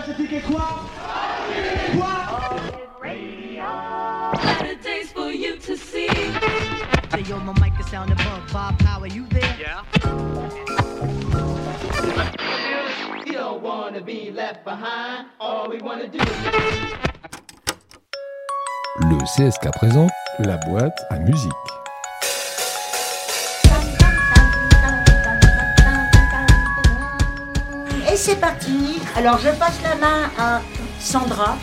déjà ce ticket quoi Quoi for you to see. Say yo, my mic is sound above. Bob Power, you there? Yeah. You don't wanna be left behind. All we wanna do is Le CSK présente la boîte à musique. C'est parti. Alors je passe la main à Sandra,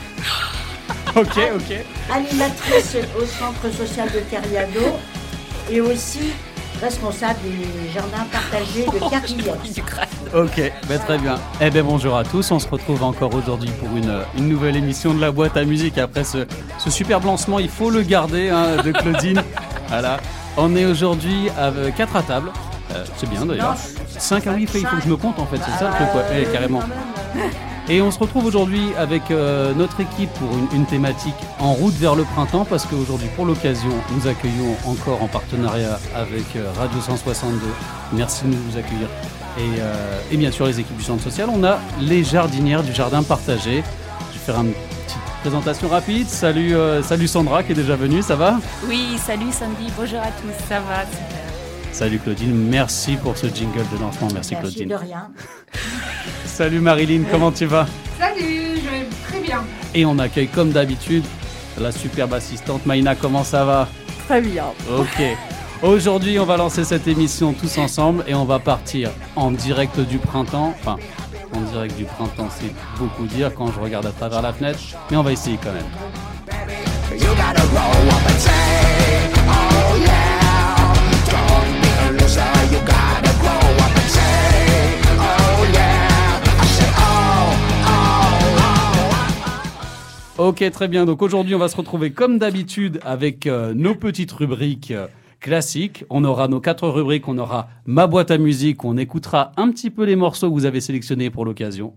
Ok, ok. animatrice au centre social de Terriado et aussi responsable des jardins partagés de Carquillon. Ok, bah, très bien. Eh ben bonjour à tous, on se retrouve encore aujourd'hui pour une, une nouvelle émission de la boîte à musique. Après ce, ce superbe lancement, il faut le garder hein, de Claudine. voilà. On est aujourd'hui à 4 à table. Euh, c'est bien d'ailleurs. 5 à 8 il faut que je me compte en fait, c'est ça le truc, Eh, carrément. Et on se retrouve aujourd'hui avec euh, notre équipe pour une, thématique en route vers le printemps parce qu'aujourd'hui pour l'occasion nous accueillons encore en partenariat avec euh, Radio 162. Merci de nous accueillir. Et, et bien sûr les équipes du centre social. On a les jardinières du jardin partagé. Je vais faire une petite présentation rapide. Salut, salut Sandra qui est déjà venue, ça va? Oui, salut Sandy, bonjour à tous, ça va super. Salut Claudine, merci pour ce jingle de lancement. Merci, Merci Claudine. de rien. Salut Marilyn, comment tu vas? Salut, je vais très bien. Et on accueille comme d'habitude la superbe assistante Maïna, comment ça va? Très bien. Ok. Aujourd'hui, on va lancer cette émission tous ensemble et on va partir en direct du printemps. Enfin, en direct du printemps, c'est beaucoup dire quand je regarde à travers la fenêtre, mais on va essayer quand même. Ok, très bien. Donc aujourd'hui, on va se retrouver comme d'habitude avec euh, nos petites rubriques euh, classiques. On aura nos quatre rubriques. On aura ma boîte à musique. On écoutera un petit peu les morceaux que vous avez sélectionnés pour l'occasion.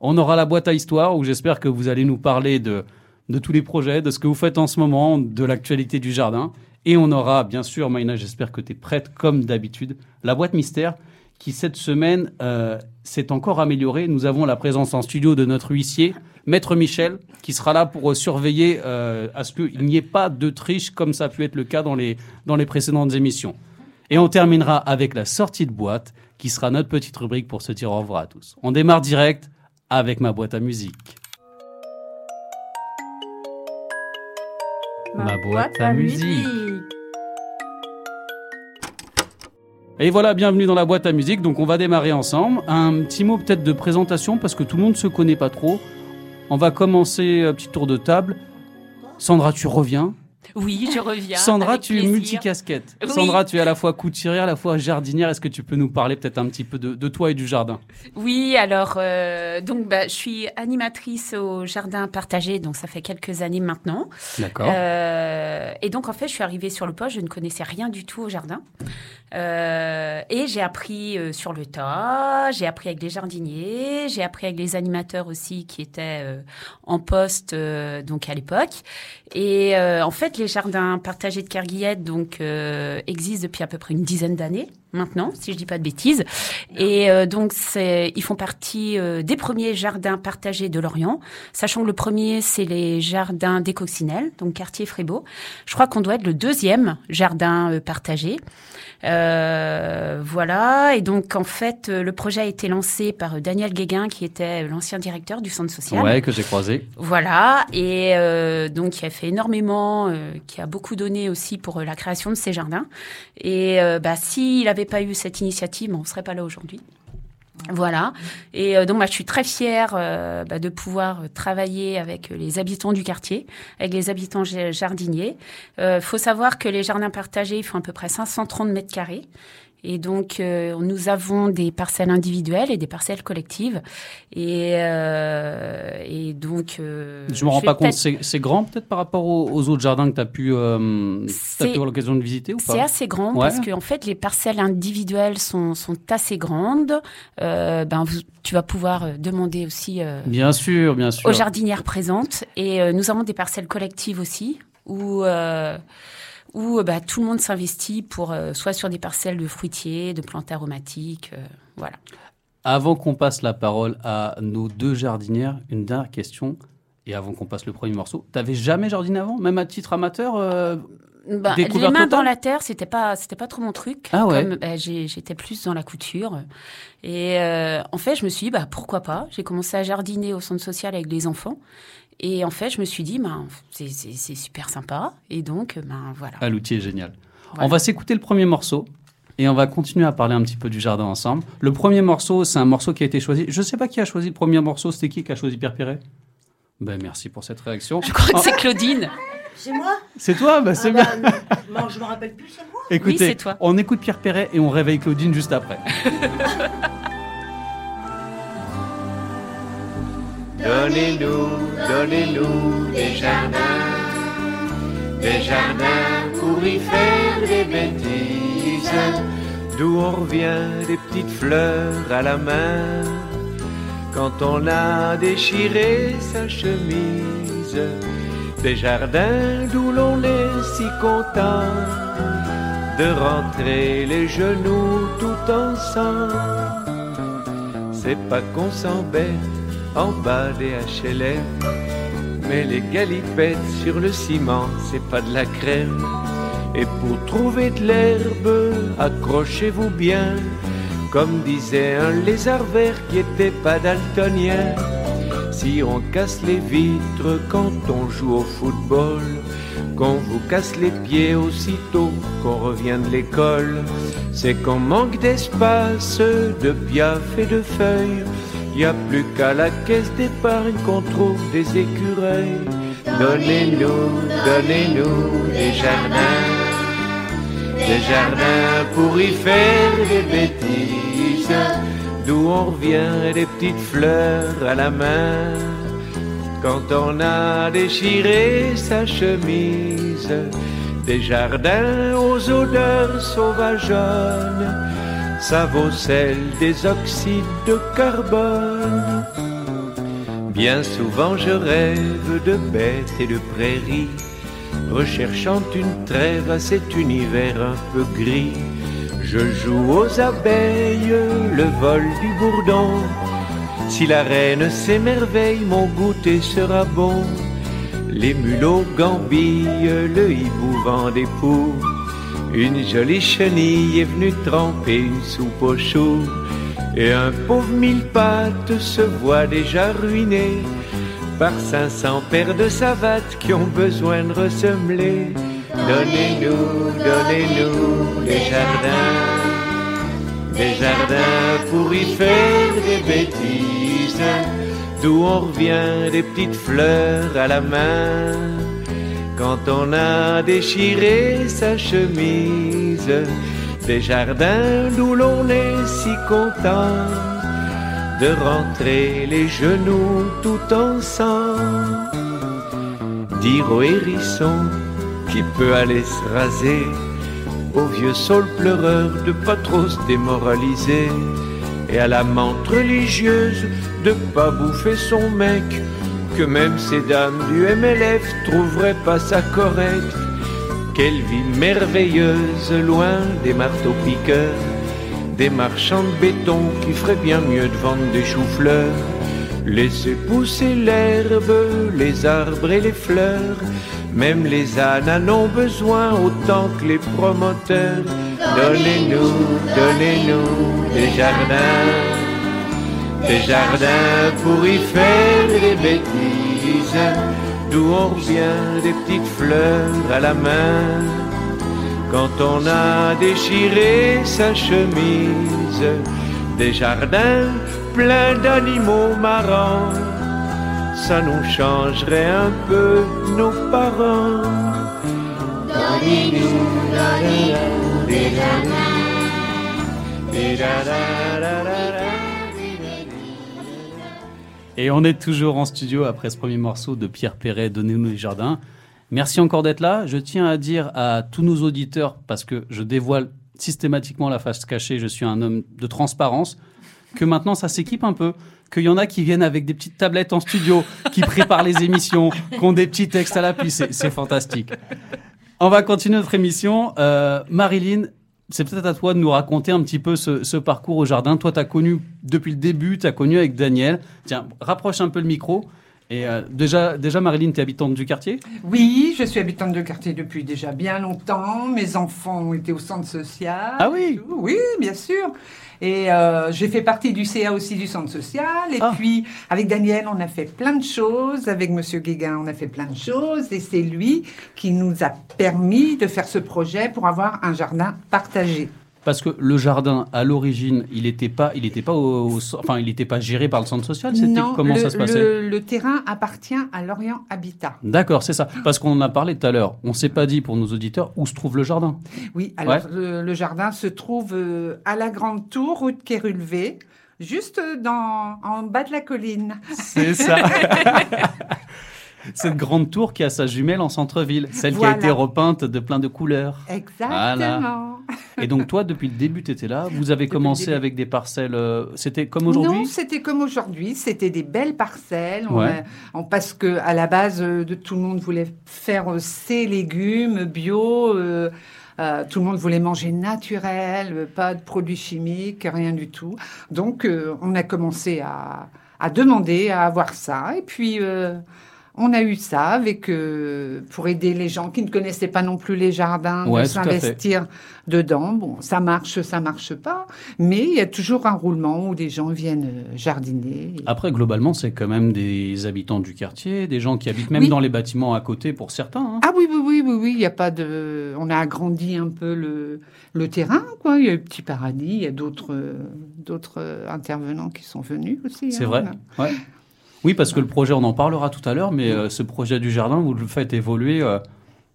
On aura la boîte à histoire où j'espère que vous allez nous parler de, de tous les projets, de ce que vous faites en ce moment, de l'actualité du jardin. Et on aura, bien sûr, Maïna, j'espère que tu es prête comme d'habitude, la boîte mystère qui cette semaine euh, s'est encore améliorée. Nous avons la présence en studio de notre huissier, Maître Michel, qui sera là pour euh, surveiller euh, à ce qu'il n'y ait pas de triche comme ça a pu être le cas dans les, dans les précédentes émissions. Et on terminera avec la sortie de boîte, qui sera notre petite rubrique pour se dire au revoir à tous. On démarre direct avec ma boîte à musique. Ma boîte à musique. Et voilà, bienvenue dans la boîte à musique. Donc on va démarrer ensemble. Un petit mot peut-être de présentation parce que tout le monde ne se connaît pas trop. On va commencer un petit tour de table. Sandra, tu reviens. Oui, je reviens. Sandra, tu es multicasquette. Oui. Sandra, tu es à la fois couturière, à la fois jardinière. Est-ce que tu peux nous parler peut-être un petit peu de, de toi et du jardin? Oui, alors euh, donc bah, je suis animatrice au jardin partagé, donc ça fait quelques années maintenant. D'accord. Euh, et donc en fait, je suis arrivée sur le poste, je ne connaissais rien du tout au jardin. Euh, et j'ai appris sur le tas, j'ai appris avec les jardiniers, j'ai appris avec les animateurs aussi qui étaient en poste donc à l'époque. Et en fait, les jardins partagés de Kerguillette donc euh, existent depuis à peu près une dizaine d'années maintenant, si je dis pas de bêtises. Et euh, donc ils font partie euh, des premiers jardins partagés de Lorient, sachant que le premier c'est les jardins des Coccinelles, donc quartier Frébeau. Je crois qu'on doit être le deuxième jardin partagé. Euh, voilà. Et donc en fait, euh, le projet a été lancé par euh, Daniel Guéguin, qui était l'ancien directeur du centre social. Ouais, que j'ai croisé. Voilà, et euh, donc qui a fait énormément, euh, qui a beaucoup donné aussi pour la création de ces jardins. Et bah, s'il n'avait pas eu cette initiative, on ne serait pas là aujourd'hui. Voilà. Et euh, donc, moi, je suis très fière euh, bah, de pouvoir euh, travailler avec euh, les habitants du quartier, avec les habitants ja- jardiniers. Il faut savoir que les jardins partagés, ils font à peu près 530 mètres carrés. Et donc, euh, nous avons des parcelles individuelles et des parcelles collectives. Et, euh, et donc... euh, Je me rends pas compte, c'est c'est grand peut-être par rapport aux, aux autres jardins que tu as pu, C'est- avoir l'occasion de visiter ou C'est pas assez grand Ouais. parce que en fait les parcelles individuelles sont, sont assez grandes. Ben vous- tu vas pouvoir demander aussi Bien sûr, bien sûr. aux jardinières présentes et nous avons des parcelles collectives aussi où euh, où euh, bah, tout le monde s'investit pour euh, soit sur des parcelles de fruitiers, de plantes aromatiques, euh, voilà. Avant qu'on passe la parole à nos deux jardinières, une dernière question. Et avant qu'on passe le premier morceau, t'avais jamais jardiné avant, même à titre amateur euh, Bah, les mains dans la terre, c'était pas, c'était pas trop mon truc. Ah ouais. Comme, bah, j'étais plus dans la couture. Et en fait, je me suis dit, bah, pourquoi pas? J'ai commencé à jardiner au centre social avec les enfants. Et en fait, je me suis dit, bah, c'est- super sympa. Et donc, ben voilà. Ah, l'outil est génial. Voilà. On va s'écouter le premier morceau et on va continuer à parler un petit peu du jardin ensemble. Le premier morceau, c'est un morceau qui a été choisi. Je ne sais pas qui a choisi le premier morceau. C'était qui qui a choisi Pierre Perret ben, Merci pour cette réaction. Je crois que c'est Claudine. C'est moi? C'est toi ben, C'est Ah bien. bah, non, je me rappelle plus, c'est moi? Écoutez, c'est toi. on écoute Pierre Perret et on réveille Claudine juste après. Donnez-nous, donnez-nous des jardins, des jardins pour y faire des bêtises. D'où on revient des petites fleurs à la main quand on a déchiré sa chemise. Des jardins d'où l'on est si content de rentrer les genoux tout ensemble. C'est pas qu'on s'embête en bas des HLM, mais les galipettes sur le ciment, c'est pas de la crème. Et pour trouver de l'herbe, accrochez-vous bien, comme disait un lézard vert qui était pas daltonien. Si on casse les vitres quand on joue au football, qu'on vous casse les pieds aussitôt qu'on revient de l'école, c'est qu'on manque d'espace, de piaf et de feuilles. Y a plus qu'à la caisse d'épargne qu'on trouve des écureuils. Donnez-nous, donnez-nous des jardins, des jardins pour y faire des bêtises, d'où on revient des petites fleurs à la main. Quand on a déchiré sa chemise, des jardins aux odeurs sauvageonnes, ça vaut celle des oxydes de carbone. Bien souvent je rêve de bêtes et de prairies, recherchant une trêve à cet univers un peu gris. Je joue aux abeilles le vol du bourdon. Si la reine s'émerveille, mon goûter sera bon. Les mulots gambillent, le hibou vend des poux. Une jolie chenille est venue tremper une soupe aux choux. Et un pauvre mille pattes se voit déjà ruiné par 500 paires de savates qui ont besoin de ressemeler. Donnez-nous, donnez-nous des jardins, des jardins pour y faire des bêtises, d'où on revient des petites fleurs à la main. Quand on a déchiré sa chemise, des jardins d'où l'on est si content de rentrer les genoux tout ensemble. Dire au hérisson qui peut aller se raser, au vieux saule pleureur de pas trop se démoraliser, et à la menthe religieuse de pas bouffer son mec, que même ces dames du MLF trouveraient pas ça correct. Quelle vie merveilleuse loin des marteaux piqueurs, des marchands de béton qui feraient bien mieux de vendre des choux-fleurs. Laissez pousser l'herbe, les arbres et les fleurs, même les ânes en ont besoin autant que les promoteurs. Donnez-nous, donnez-nous des jardins, des jardins pour y faire des bêtises, d'où on revient des petites fleurs à la main. Quand on a déchiré sa chemise, des jardins pleins d'animaux marrants, ça nous changerait un peu nos parents. Et on est toujours en studio après ce premier morceau de Pierre Perret, Donnez-nous les jardins. Merci encore d'être là. Je tiens à dire à tous nos auditeurs, parce que je dévoile systématiquement la face cachée, je suis un homme de transparence, que maintenant ça s'équipe un peu, qu'il y en a qui viennent avec des petites tablettes en studio, qui préparent les émissions, qui ont des petits textes à l'appui. C'est fantastique. On va continuer notre émission. Euh, Marilyn, c'est peut-être à toi de nous raconter un petit peu ce, parcours au jardin. Toi, tu as connu depuis le début, tu as connu avec Daniel. Tiens, rapproche un peu le micro. Et euh, déjà, déjà, Marilyn, tu es habitante du quartier? Oui, je suis habitante de quartier depuis déjà bien longtemps. Mes enfants ont été au centre social. Ah oui? Oui, bien sûr. Et euh, j'ai fait partie du CA aussi du centre social. Et Ah. puis, avec Daniel, on a fait plein de choses. Avec Monsieur Guéguin, on a fait plein de choses. Et c'est lui qui nous a permis de faire ce projet pour avoir un jardin partagé. Parce que le jardin, à l'origine, il n'était pas, il était pas, au, au- enfin, il n'était pas géré par le centre social. C'était Non, comment le, ça se passait le, le terrain appartient à Lorient Habitat. D'accord, c'est ça. Parce qu'on en a parlé tout à l'heure. On s'est pas dit pour nos auditeurs où se trouve le jardin. Oui, alors Ouais. le, le jardin se trouve euh, à la Grande Tour, rue de Quérulvé, juste dans, en bas de la colline. C'est ça. Cette grande tour qui a sa jumelle en centre-ville, celle qui a été repeinte de plein de couleurs. Exactement. Et donc toi, depuis le début, tu étais là. Vous avez Depuis commencé avec des parcelles. euh, C'était comme Non, aujourd'hui c'était comme aujourd'hui. C'était des belles parcelles. On Ouais. a- on- parce que à la base, euh, de, tout le monde voulait faire euh, ses légumes bio. euh, euh, tout le monde voulait manger naturel, euh, pas de produits chimiques, rien du tout. Donc, euh, on a commencé à, à demander à avoir ça. Et puis, euh, on a eu ça avec euh, pour aider les gens qui ne connaissaient pas non plus les jardins Ouais, de s'investir dedans. Bon, ça marche, ça marche pas, mais il y a toujours un roulement où des gens viennent euh, jardiner. Après, globalement, c'est quand même des habitants du quartier, des gens qui habitent même Oui. dans les bâtiments à côté pour certains. hein. Ah oui, oui, oui, oui, oui, il y a pas de. On a agrandi un peu le, le terrain, quoi. Il y a eu Petit Paradis, il y a d'autres euh, d'autres euh, intervenants qui sont venus aussi. C'est hein. vrai. Ouais. Oui, parce que le projet, on en parlera tout à l'heure, mais euh, ce projet du jardin, vous le faites évoluer. euh,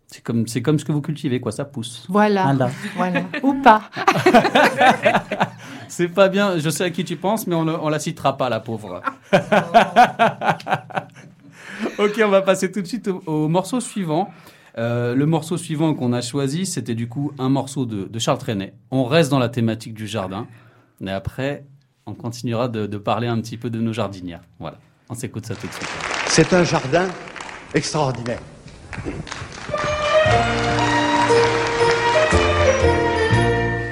c'est comme, c'est comme ce que vous cultivez, quoi. Ça pousse. Voilà, Voilà. voilà, ou pas. C'est pas bien. Je sais à qui tu penses, mais on, ne- on la citera pas, la pauvre. ok, on va passer tout de suite au, au morceau suivant. Euh, le morceau suivant qu'on a choisi, c'était du coup un morceau de, de Charles Trenet. On reste dans la thématique du jardin, mais après, on continuera de, de parler un petit peu de nos jardinières. Voilà, on s'écoute ça tout de suite. C'est un jardin extraordinaire.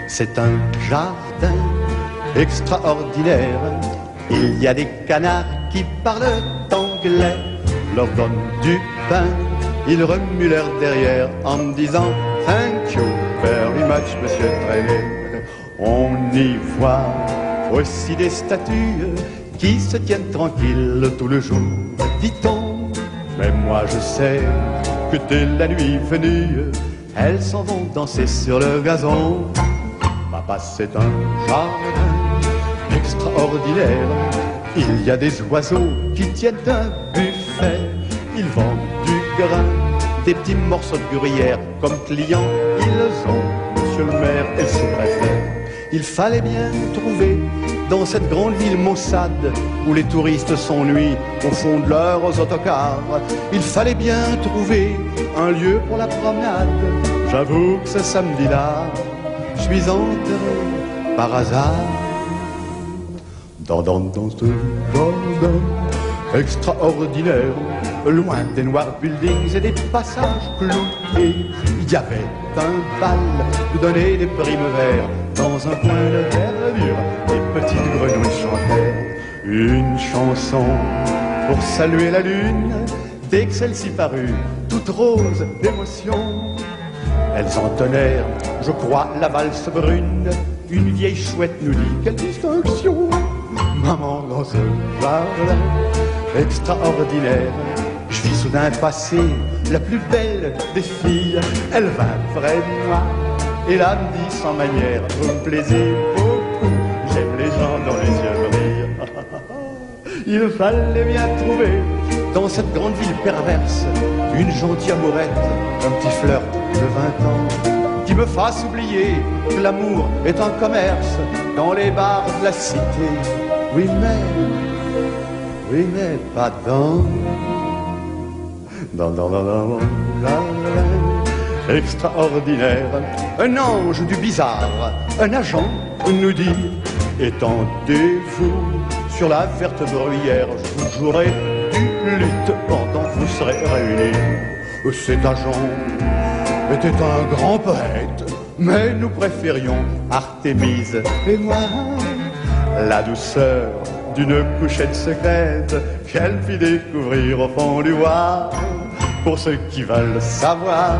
C'est un jardin extraordinaire. Il y a des canards qui parlent anglais. Leur donne du pain, ils remuent leur derrière en disant Thank you very much, monsieur Trenet. On y voit aussi des statues qui se tiennent tranquilles tout le jour, dit-on. Mais moi je sais que dès la nuit venue, elles s'en vont danser sur le gazon. Papa, c'est un jardin extraordinaire. Il y a des oiseaux qui tiennent un buffet. Ils vendent du grain, des petits morceaux de gruyère. Comme clients, ils ont monsieur le maire et le sous-préfet. Il fallait bien trouver dans cette grande ville maussade où les touristes s'ennuient au fond de leurs autocars. Il fallait bien trouver un lieu pour la promenade. J'avoue que ce samedi-là, je suis enterré par hasard dans, dans, dans ce jardin extraordinaire, loin des noirs buildings et des passages cloués. Il y avait un bal où donner des primes verts dans un coin de verdure. Les petites grenouilles chantaient une chanson pour saluer la lune. Dès que celle-ci parut, toute rose d'émotion, elles entonnèrent, je crois, la valse brune. Une vieille chouette nous dit quelle distinction. Maman dans ce jardin extraordinaire, je vis soudain passer la plus belle des filles. Elle vint près de moi et là me dit sans manière, vous me dont les yeux brillent. Il fallait bien trouver dans cette grande ville perverse une gentille amourette, un petit flirt de 20 ans qui me fasse oublier que l'amour est un commerce dans les bars de la cité. Oui mais, oui mais pas dans, dans, dans, dans, dans jardin extraordinaire. Un ange du bizarre, un agent nous dit, étendez-vous sur la verte bruyère, je vous jouerai du lutte pendant que vous serez réunis. Cet agent était un grand poète, mais nous préférions Artémise et moi. La douceur d'une couchette secrète qu'elle fit découvrir au fond du bois. Pour ceux qui veulent savoir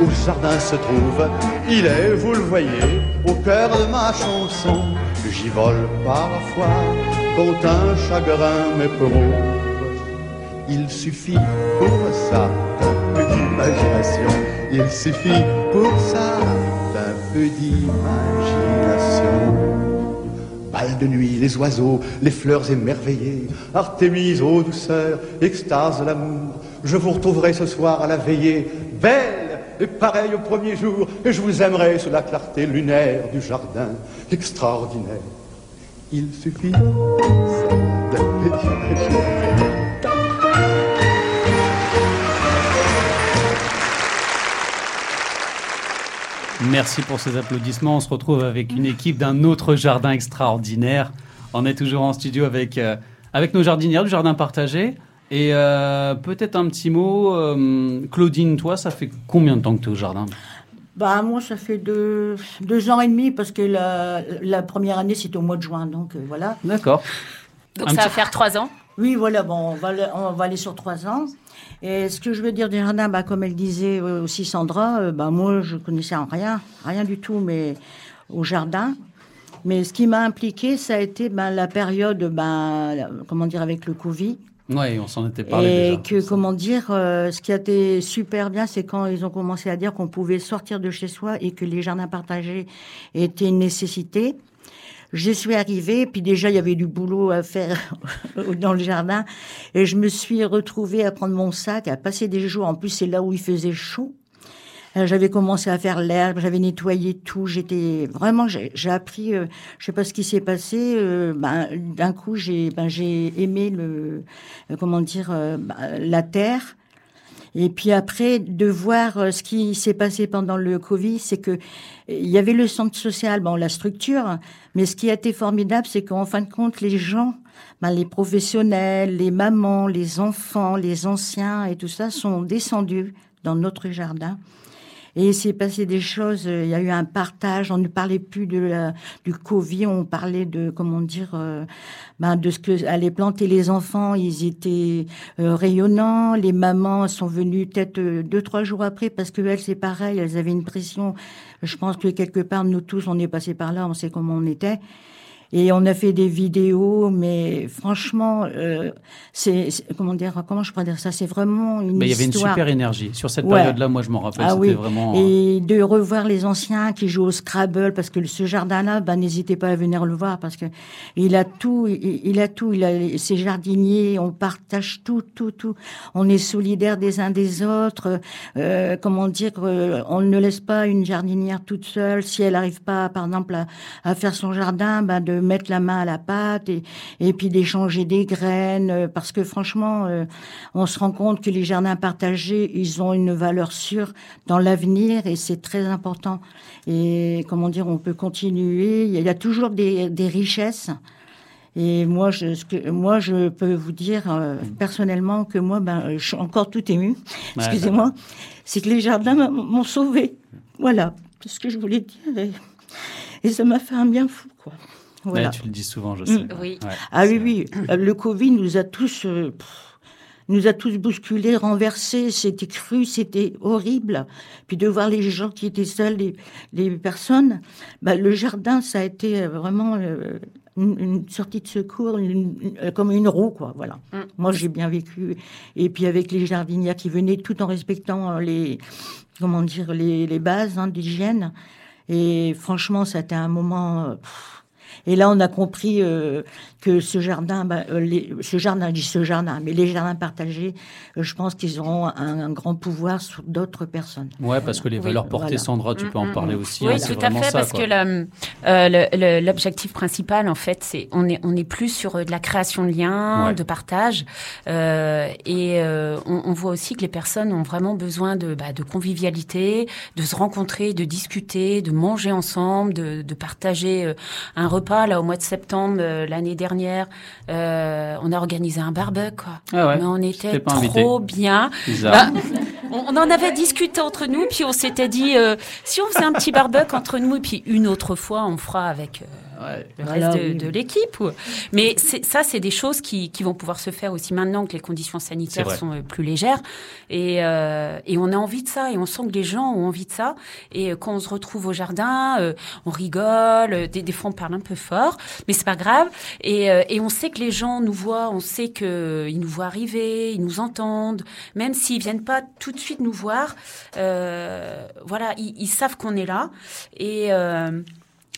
où le jardin se trouve, il est, vous le voyez, au cœur de ma chanson. J'y vole parfois quand un chagrin m'éprouve. Il suffit pour ça d'un peu d'imagination. Il suffit pour ça d'un peu d'imagination. Bal de nuit, les oiseaux, les fleurs émerveillées, Artémise aux douceurs, extase de l'amour. Je vous retrouverai ce soir à la veillée, belle et pareille au premier jour, et je vous aimerai sous la clarté lunaire du jardin extraordinaire. Il suffit. Merci pour ces applaudissements. On se retrouve avec une équipe d'un autre jardin extraordinaire. On est toujours en studio avec, euh, avec nos jardinières du jardin partagé. Et euh, peut-être un petit mot, euh, Claudine, toi, ça fait combien de temps que tu es au jardin? Bah, moi, ça fait deux, deux ans et demi parce que la, la première année, c'était au mois de juin. Donc, euh, voilà. D'accord. Donc Un ça va faire trois ans? Oui, voilà, bon, on va, on va aller sur trois ans. Et ce que je veux dire des jardins, bah, comme elle disait aussi Sandra, bah, moi, je connaissais en rien, rien du tout, mais au jardin. Mais ce qui m'a impliqué, ça a été ben, la période, ben, comment dire, avec le Covid. Oui, on s'en était parlé Et déjà. que, comment dire, euh, ce qui a été super bien, c'est quand ils ont commencé à dire qu'on pouvait sortir de chez soi et que les jardins partagés étaient une nécessité. Je suis arrivée, puis déjà il y avait du boulot à faire dans le jardin, et je me suis retrouvée à prendre mon sac, à passer des jours. En plus, c'est là où il faisait chaud. Euh, J'avais commencé à faire l'herbe, j'avais nettoyé tout. J'étais vraiment, j'ai appris. euh, je sais pas ce qui s'est passé. euh, ben, d'un coup, j'ai, ben, j'ai aimé le, euh, comment dire, euh, ben, la terre. Et puis après, de voir ce qui s'est passé pendant le Covid, c'est que il y avait le centre social, bon, la structure, mais ce qui a été formidable, c'est qu'en fin de compte, les gens, ben, les professionnels, les mamans, les enfants, les anciens et tout ça sont descendus dans notre jardin. Et il s'est passé des choses, euh, il y a eu un partage, on ne parlait plus de la, du Covid, on parlait de, comment dire, euh, ben, de ce que allaient planter les enfants, ils étaient euh, rayonnants, les mamans sont venues peut-être deux, trois jours après, parce que elles, c'est pareil, elles avaient une pression, je pense que quelque part, nous tous, on est passés par là, on sait comment on était. Et on a fait des vidéos, mais franchement, euh, c'est comment dire, comment je pourrais dire ça, c'est vraiment une Mais il y avait une super énergie. Sur cette Ouais. période-là, moi, je m'en rappelle, Ah c'était oui. vraiment... euh, Et de revoir les anciens qui jouent au Scrabble, parce que ce jardin-là, bah, n'hésitez pas à venir le voir, parce que il a tout, il, il a tout, il a ses jardiniers, on partage tout, tout, tout. On est solidaires des uns des autres. Euh, comment dire, euh, on ne laisse pas une jardinière toute seule. Si elle n'arrive pas, par exemple, à, à faire son jardin, bah, de mettre la main à la pâte et, et puis d'échanger des graines, euh, parce que franchement, euh, on se rend compte que les jardins partagés, ils ont une valeur sûre dans l'avenir et c'est très important. Et comment dire, on peut continuer. Il y a, toujours des, des richesses. Et moi, je, ce que, moi, je peux vous dire euh, personnellement que moi, ben, je suis encore tout. Ouais, Excusez-moi. C'est que les jardins m'ont sauvé. Voilà, c'est ce que je voulais dire. Et, et ça m'a fait un bien fou, quoi. Voilà. ouais, tu le dis souvent, je sais. Oui. Ouais, Ah oui, oui. Euh, Le Covid nous a tous, euh, pff, nous a tous bousculés, renversés. C'était cru, c'était horrible. Puis de voir les gens qui étaient seuls, les, les personnes. Bah, le jardin, ça a été euh, vraiment euh, une, une sortie de secours, une- une- comme une roue, quoi. Voilà. Mm. Moi, j'ai bien vécu. Et puis avec les jardinières qui venaient, tout en respectant les, comment dire, les, les bases hein, d'hygiène. Et franchement, ça a été un moment. euh, pff, et là, on a compris euh, que ce jardin, bah, euh, les- ce jardin, je dis ce jardin, mais les jardins partagés, euh, je pense qu'ils auront un, un grand pouvoir sur d'autres personnes. Ouais, parce que les Oui, valeurs portées, voilà. Sandra, tu peux en Mm, mm, parler mm. aussi. Oui, hein, tout à fait, ça, parce quoi. que euh, l'objectif principal, en fait, c'est on est on est plus sur de la création de liens, Ouais. de partage, euh, et euh, on, on voit aussi que les personnes ont vraiment besoin de bah, de convivialité, de se rencontrer, de discuter, de manger ensemble, de, de partager un repas. Là, au mois de septembre euh, l'année dernière, euh, on a organisé un barbecue, quoi. Ah ouais, Mais on était pas invité. trop bien. Bah, On, on en avait discuté entre nous, puis on s'était dit, euh, si on faisait un petit barbecue entre nous, et puis une autre fois, on fera avec Ouais. le Voilà, reste de, oui. de l'équipe. ou- Mais c'est- ça, c'est des choses qui, qui vont pouvoir se faire aussi maintenant que les conditions sanitaires sont euh, plus légères. Et, euh, et on a envie de ça, et on sent que les gens ont envie de ça. Et euh, quand on se retrouve au jardin, euh, on rigole, euh, des, des fois on parle un peu fort, mais c'est pas grave. Et, euh, et on sait que les gens nous voient, on sait qu'ils nous voient arriver, ils nous entendent, même s'ils viennent pas tout de suite nous voir. euh, voilà, ils, ils savent qu'on est là. Et euh,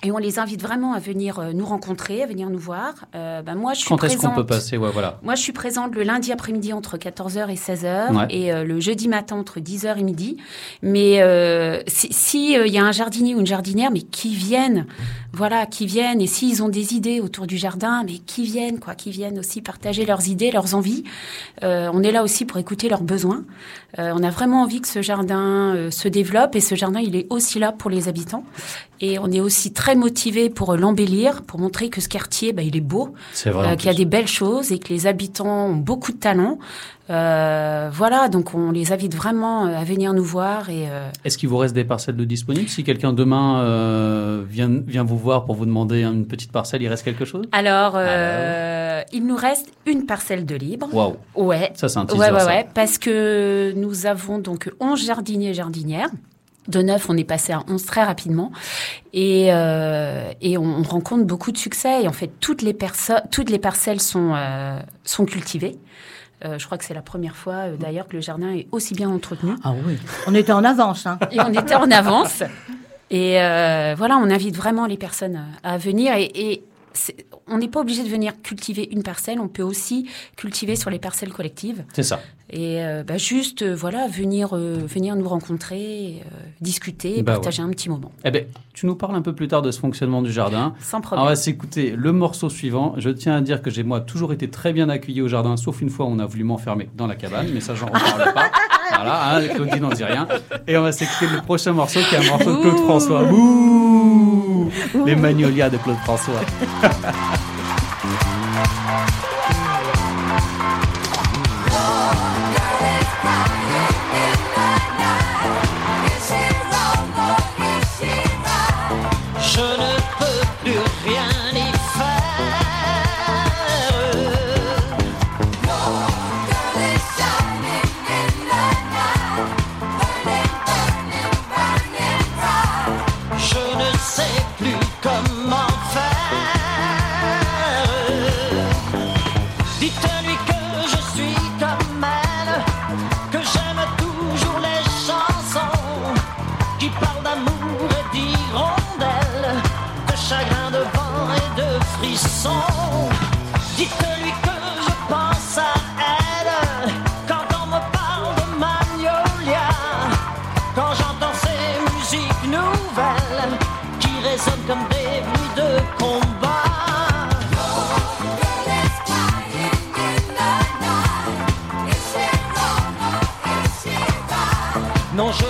et on les invite vraiment à venir euh, nous rencontrer, à venir nous voir. Euh, ben moi, je suis Quand est-ce qu'on peut passer? Ouais, voilà. Moi, je suis présente le lundi après-midi entre 14h et 16h Ouais. et euh, le jeudi matin entre 10h et midi. Mais euh, si si, euh, y a un jardinier ou une jardinière, mais qui viennent, voilà, qui viennent. Et s'ils ont des idées autour du jardin, mais qui viennent, quoi, qui viennent aussi partager leurs idées, leurs envies. Euh, on est là aussi pour écouter leurs besoins. Euh, on a vraiment envie que ce jardin se développe et ce jardin, il est aussi là pour les habitants. Et on est aussi très motivé pour euh, l'embellir, pour montrer que ce quartier, bah, il est beau, euh, qu'il y a des belles choses et que les habitants ont beaucoup de talent. Euh, voilà, donc on les invite vraiment à venir nous voir et euh, Est-ce qu'il vous reste des parcelles de disponibles? Si quelqu'un demain euh, vient, vient vous voir pour vous demander une petite parcelle, il reste quelque chose? Alors il nous reste une parcelle de libre. Waouh, Ouais, ça c'est un teaser. ouais, ouais, ça. ouais, parce que nous avons donc 11 jardiniers et jardinières. De 9, on est passé à 11 très rapidement. Et, euh, et on, on rencontre beaucoup de succès. Et en fait, toutes les, toutes les parcelles sont, euh, sont cultivées. Euh, je crois que c'est la première fois, euh, d'ailleurs, que le jardin est aussi bien entretenu. Ah oui. On était en avance. Hein. Et on était en avance. Et euh, voilà, on invite vraiment les personnes à venir. Et, et on n'est pas obligé de venir cultiver une parcelle, on peut aussi cultiver sur les parcelles collectives. C'est ça. Et euh, bah, juste, euh, voilà, venir, euh, venir nous rencontrer, discuter, Bah partager un petit moment. Eh ben, tu nous parles un peu plus tard de ce fonctionnement du jardin. Sans On problème. va s'écouter le morceau suivant. Je tiens à dire que j'ai moi toujours été très bien accueilli au jardin, sauf une fois on a voulu m'enfermer dans la cabane, mais ça j'en reparle pas. Voilà, hein, Claudie n'en dit rien. Et on va s'écouter le prochain morceau qui est un morceau de Claude François. Bouh Les magnolias de Claude François. qui parlent d'amour et d'hirondelles, de chagrin, de vent et de frissons. Dites-lui que je pense à elle quand on me parle de Magnolia, quand j'entends ces musiques nouvelles qui résonnent comme des bruits de combat. Non, je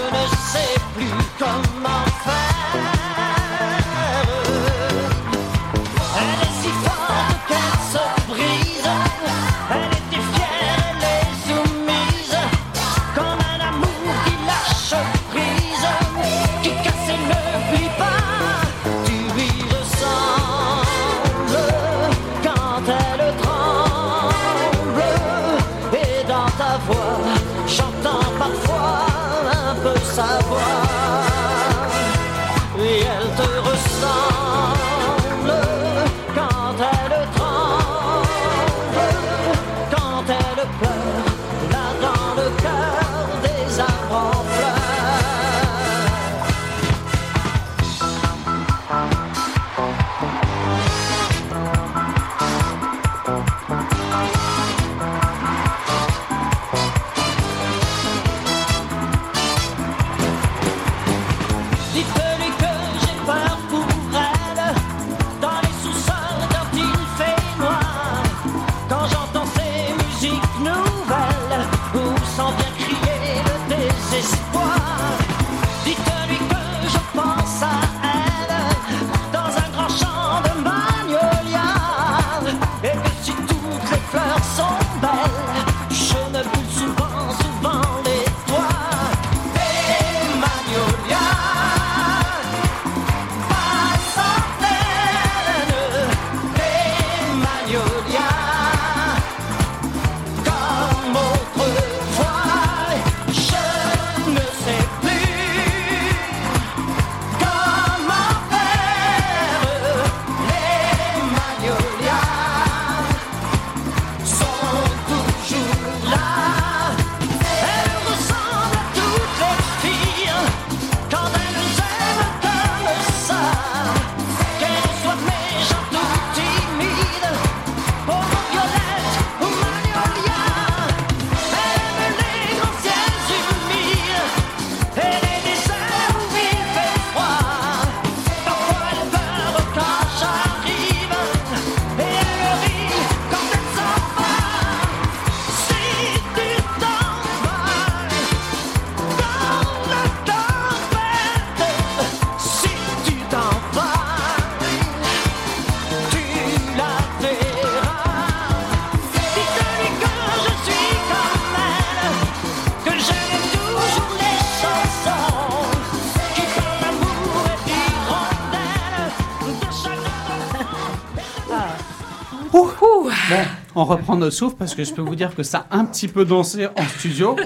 on reprend notre souffle parce que je peux vous dire que ça a un petit peu dansé en studio.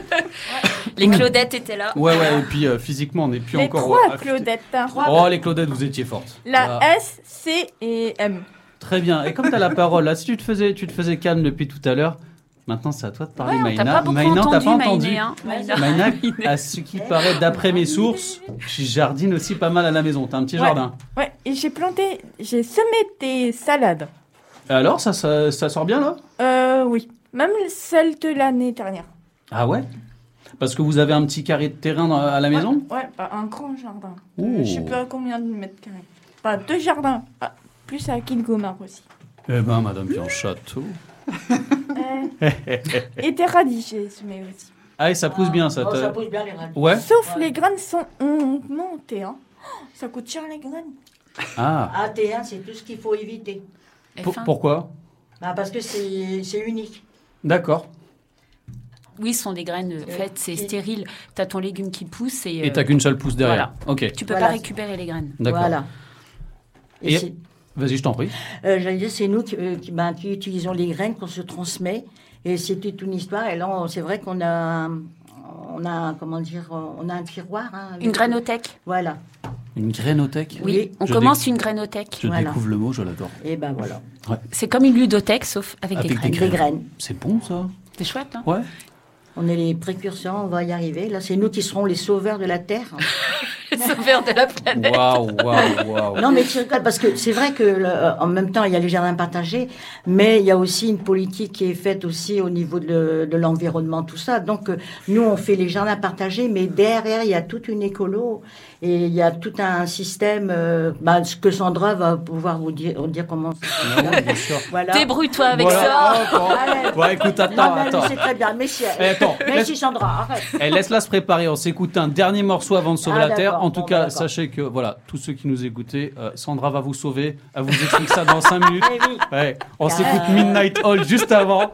Les Claudettes étaient là. Ouais, ouais, et puis euh, physiquement, on n'est plus Les encore. trois au- Claudettes. Oh, les Claudettes, vous étiez fortes. La Ah, S, C et M. Très bien. Et comme tu as la parole, là, si tu te faisais, tu te faisais calme depuis tout à l'heure, maintenant c'est à toi de parler, Ouais, Maïna. Maïna, t'as pas entendu. hein. Maïna. Maïna, à ce qui paraît, d'après mes sources, je jardine aussi pas mal à la maison. T'as un petit Ouais. jardin. Ouais, et j'ai planté, j'ai semé des salades. Et alors, ça, ça, ça sort bien là? Euh, oui. Même celle de l'année dernière. Ah ouais? Parce que vous avez un petit carré de terrain dans- à la maison? Ouais, bah, un grand jardin. Euh, je sais pas combien de mètres carrés. Bah, deux jardins. Ah, plus à Kilgomar aussi. Eh ben, Madame Pianchâteau. Euh, et des radis, j'ai semé aussi. ah, et ça pousse bien, ça. Oh, te- ça pousse bien les radis. Ouais Sauf les graines sont montées. Hein. Oh, ça coûte cher les graines. Ah, AT1, c'est tout ce qu'il faut éviter. Pour- F1. pourquoi Bah, parce que c'est unique. D'accord. Oui, ce sont des graines euh, faites, c'est Et- stérile. Tu as ton légume qui pousse et, Et euh, t'as qu'une seule pousse derrière. Ok, tu peux Voilà. pas récupérer les graines. d'accord. Voilà. Et, Et- Vas-y, je t'en prie. euh, j'allais dire, c'est nous qui, euh, qui, ben, qui utilisons les graines qu'on se transmet. Et c'est toute une histoire. Et là, c'est vrai qu'on a, on a, comment dire, on a un tiroir. hein, Une grainothèque. Voilà. Une grainothèque Oui, on Je commence une grainothèque. Je Voilà. découvre le mot, je l'adore. Et ben voilà. C'est comme une ludothèque, sauf avec, Avec des des graines. Des graines. C'est bon, ça C'est chouette, hein Ouais. On est les précurseurs, on va y arriver. Là, c'est nous qui serons les sauveurs de la Terre. Sauveur de la planète. Waouh, waouh, waouh. Non, mais tu rigoles, parce que c'est vrai que le- euh, en même temps, il y a les jardins partagés, mais il y a aussi une politique qui est faite aussi au niveau de, de l'environnement, tout ça. Donc, euh, nous, on fait les jardins partagés, mais derrière, il y a toute une écolo et il y a tout un système. euh, bah, ce que Sandra va pouvoir vous dire, vous dire comment. ça se Non, passe. bien sûr. voilà. Débrouille-toi avec Voilà. ça. Oh, bon. Allez. Ouais, écoute, attends, Non, mais attends. le sait très bien. Merci. Eh, attends, Merci laisse- Sandra. Arrête. Eh, laisse-la se préparer. On s'écoute un dernier morceau avant de sauver Ah, la Terre. En tout Bon, cas, sachez que, voilà, tous ceux qui nous écoutaient, euh, Sandra va vous sauver. Elle vous explique ça dans 5 minutes. Eh oui. Ouais. On s'écoute Midnight Hall juste avant.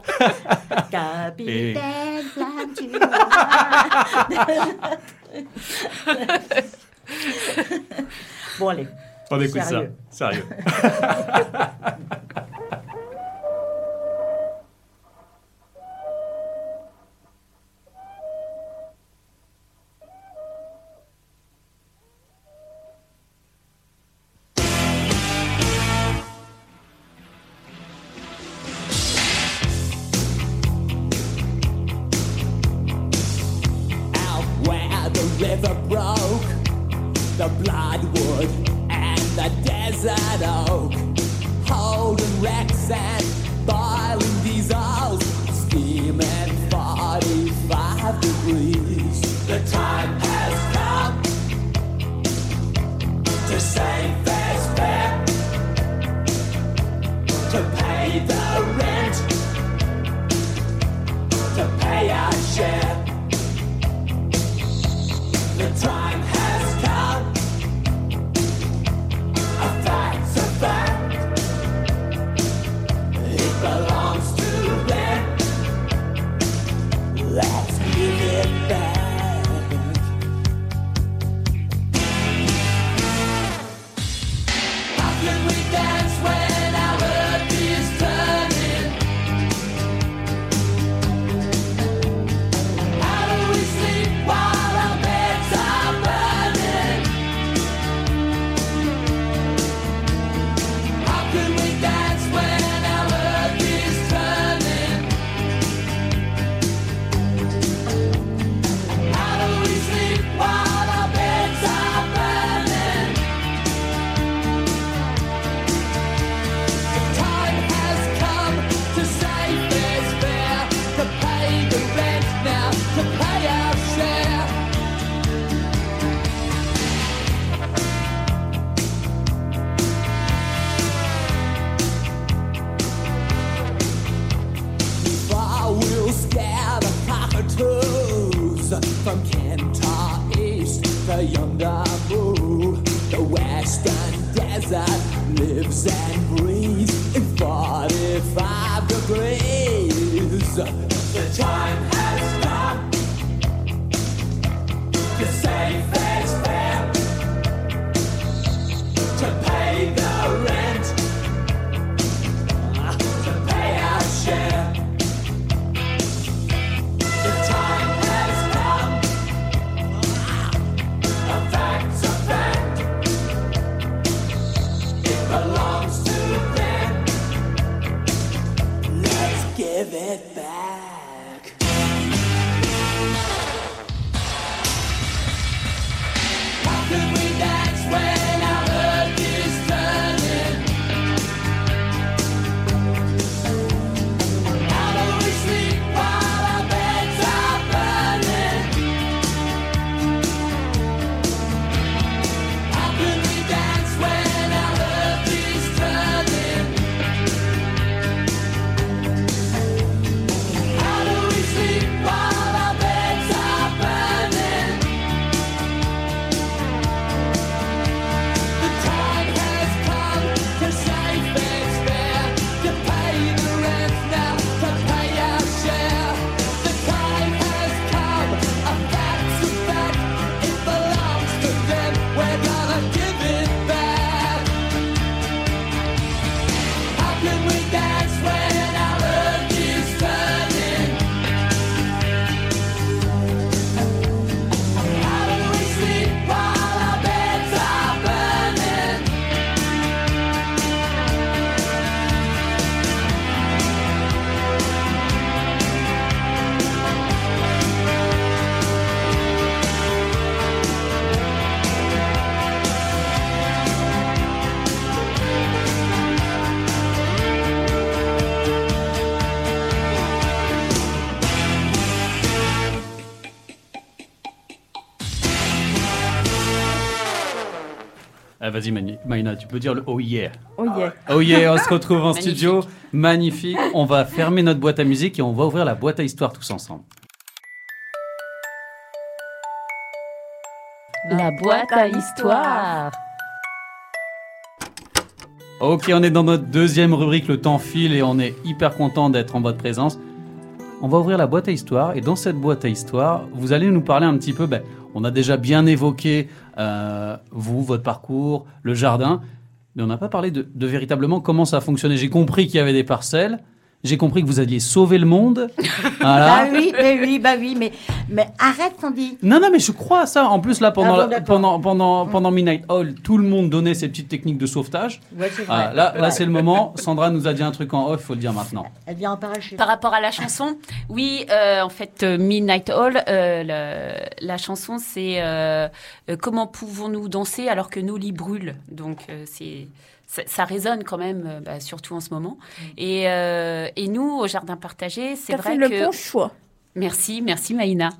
Capitaine Flamme, tu Bon, allez. On écoute Sérieux. ça. Sérieux. Vas-y, Maïna, tu peux dire le oh yeah. Oh yeah. Oh yeah, on se retrouve en studio. Magnifique. On va fermer notre boîte à musique et on va ouvrir la boîte à histoire tous ensemble. La boîte à histoire. Ok, on est dans notre deuxième rubrique, le temps file, et on est hyper content d'être en votre présence. On va ouvrir la boîte à histoire, et dans cette boîte à histoire, vous allez nous parler un petit peu, ben, on a déjà bien évoqué euh, vous, votre parcours, le jardin, mais on n'a pas parlé de, de véritablement comment ça fonctionnait. J'ai compris qu'il y avait des parcelles, j'ai compris que vous alliez sauver le monde. Voilà. Bah oui, mais oui, bah oui, mais, mais arrête, Tandy. Non, non, mais je crois à ça. En plus, là, pendant, Ah bon, la- d'accord. pendant, pendant, pendant Midnight Hall, tout le monde donnait ses petites techniques de sauvetage. Ouais, c'est Ah, là, là c'est le moment. Sandra nous a dit un truc en off, il faut le dire maintenant. Elle vient en parachute. Par rapport à la chanson, oui, euh, en fait, euh, Midnight Hall, euh, le- la chanson, c'est euh, comment pouvons-nous danser alors que nos lits brûlent? Donc, euh, c'est ça, ça résonne quand même, euh, bah, surtout en ce moment. Et, euh, et nous, au jardin partagé, c'est vrai fait le que bon choix. merci, merci Maïna.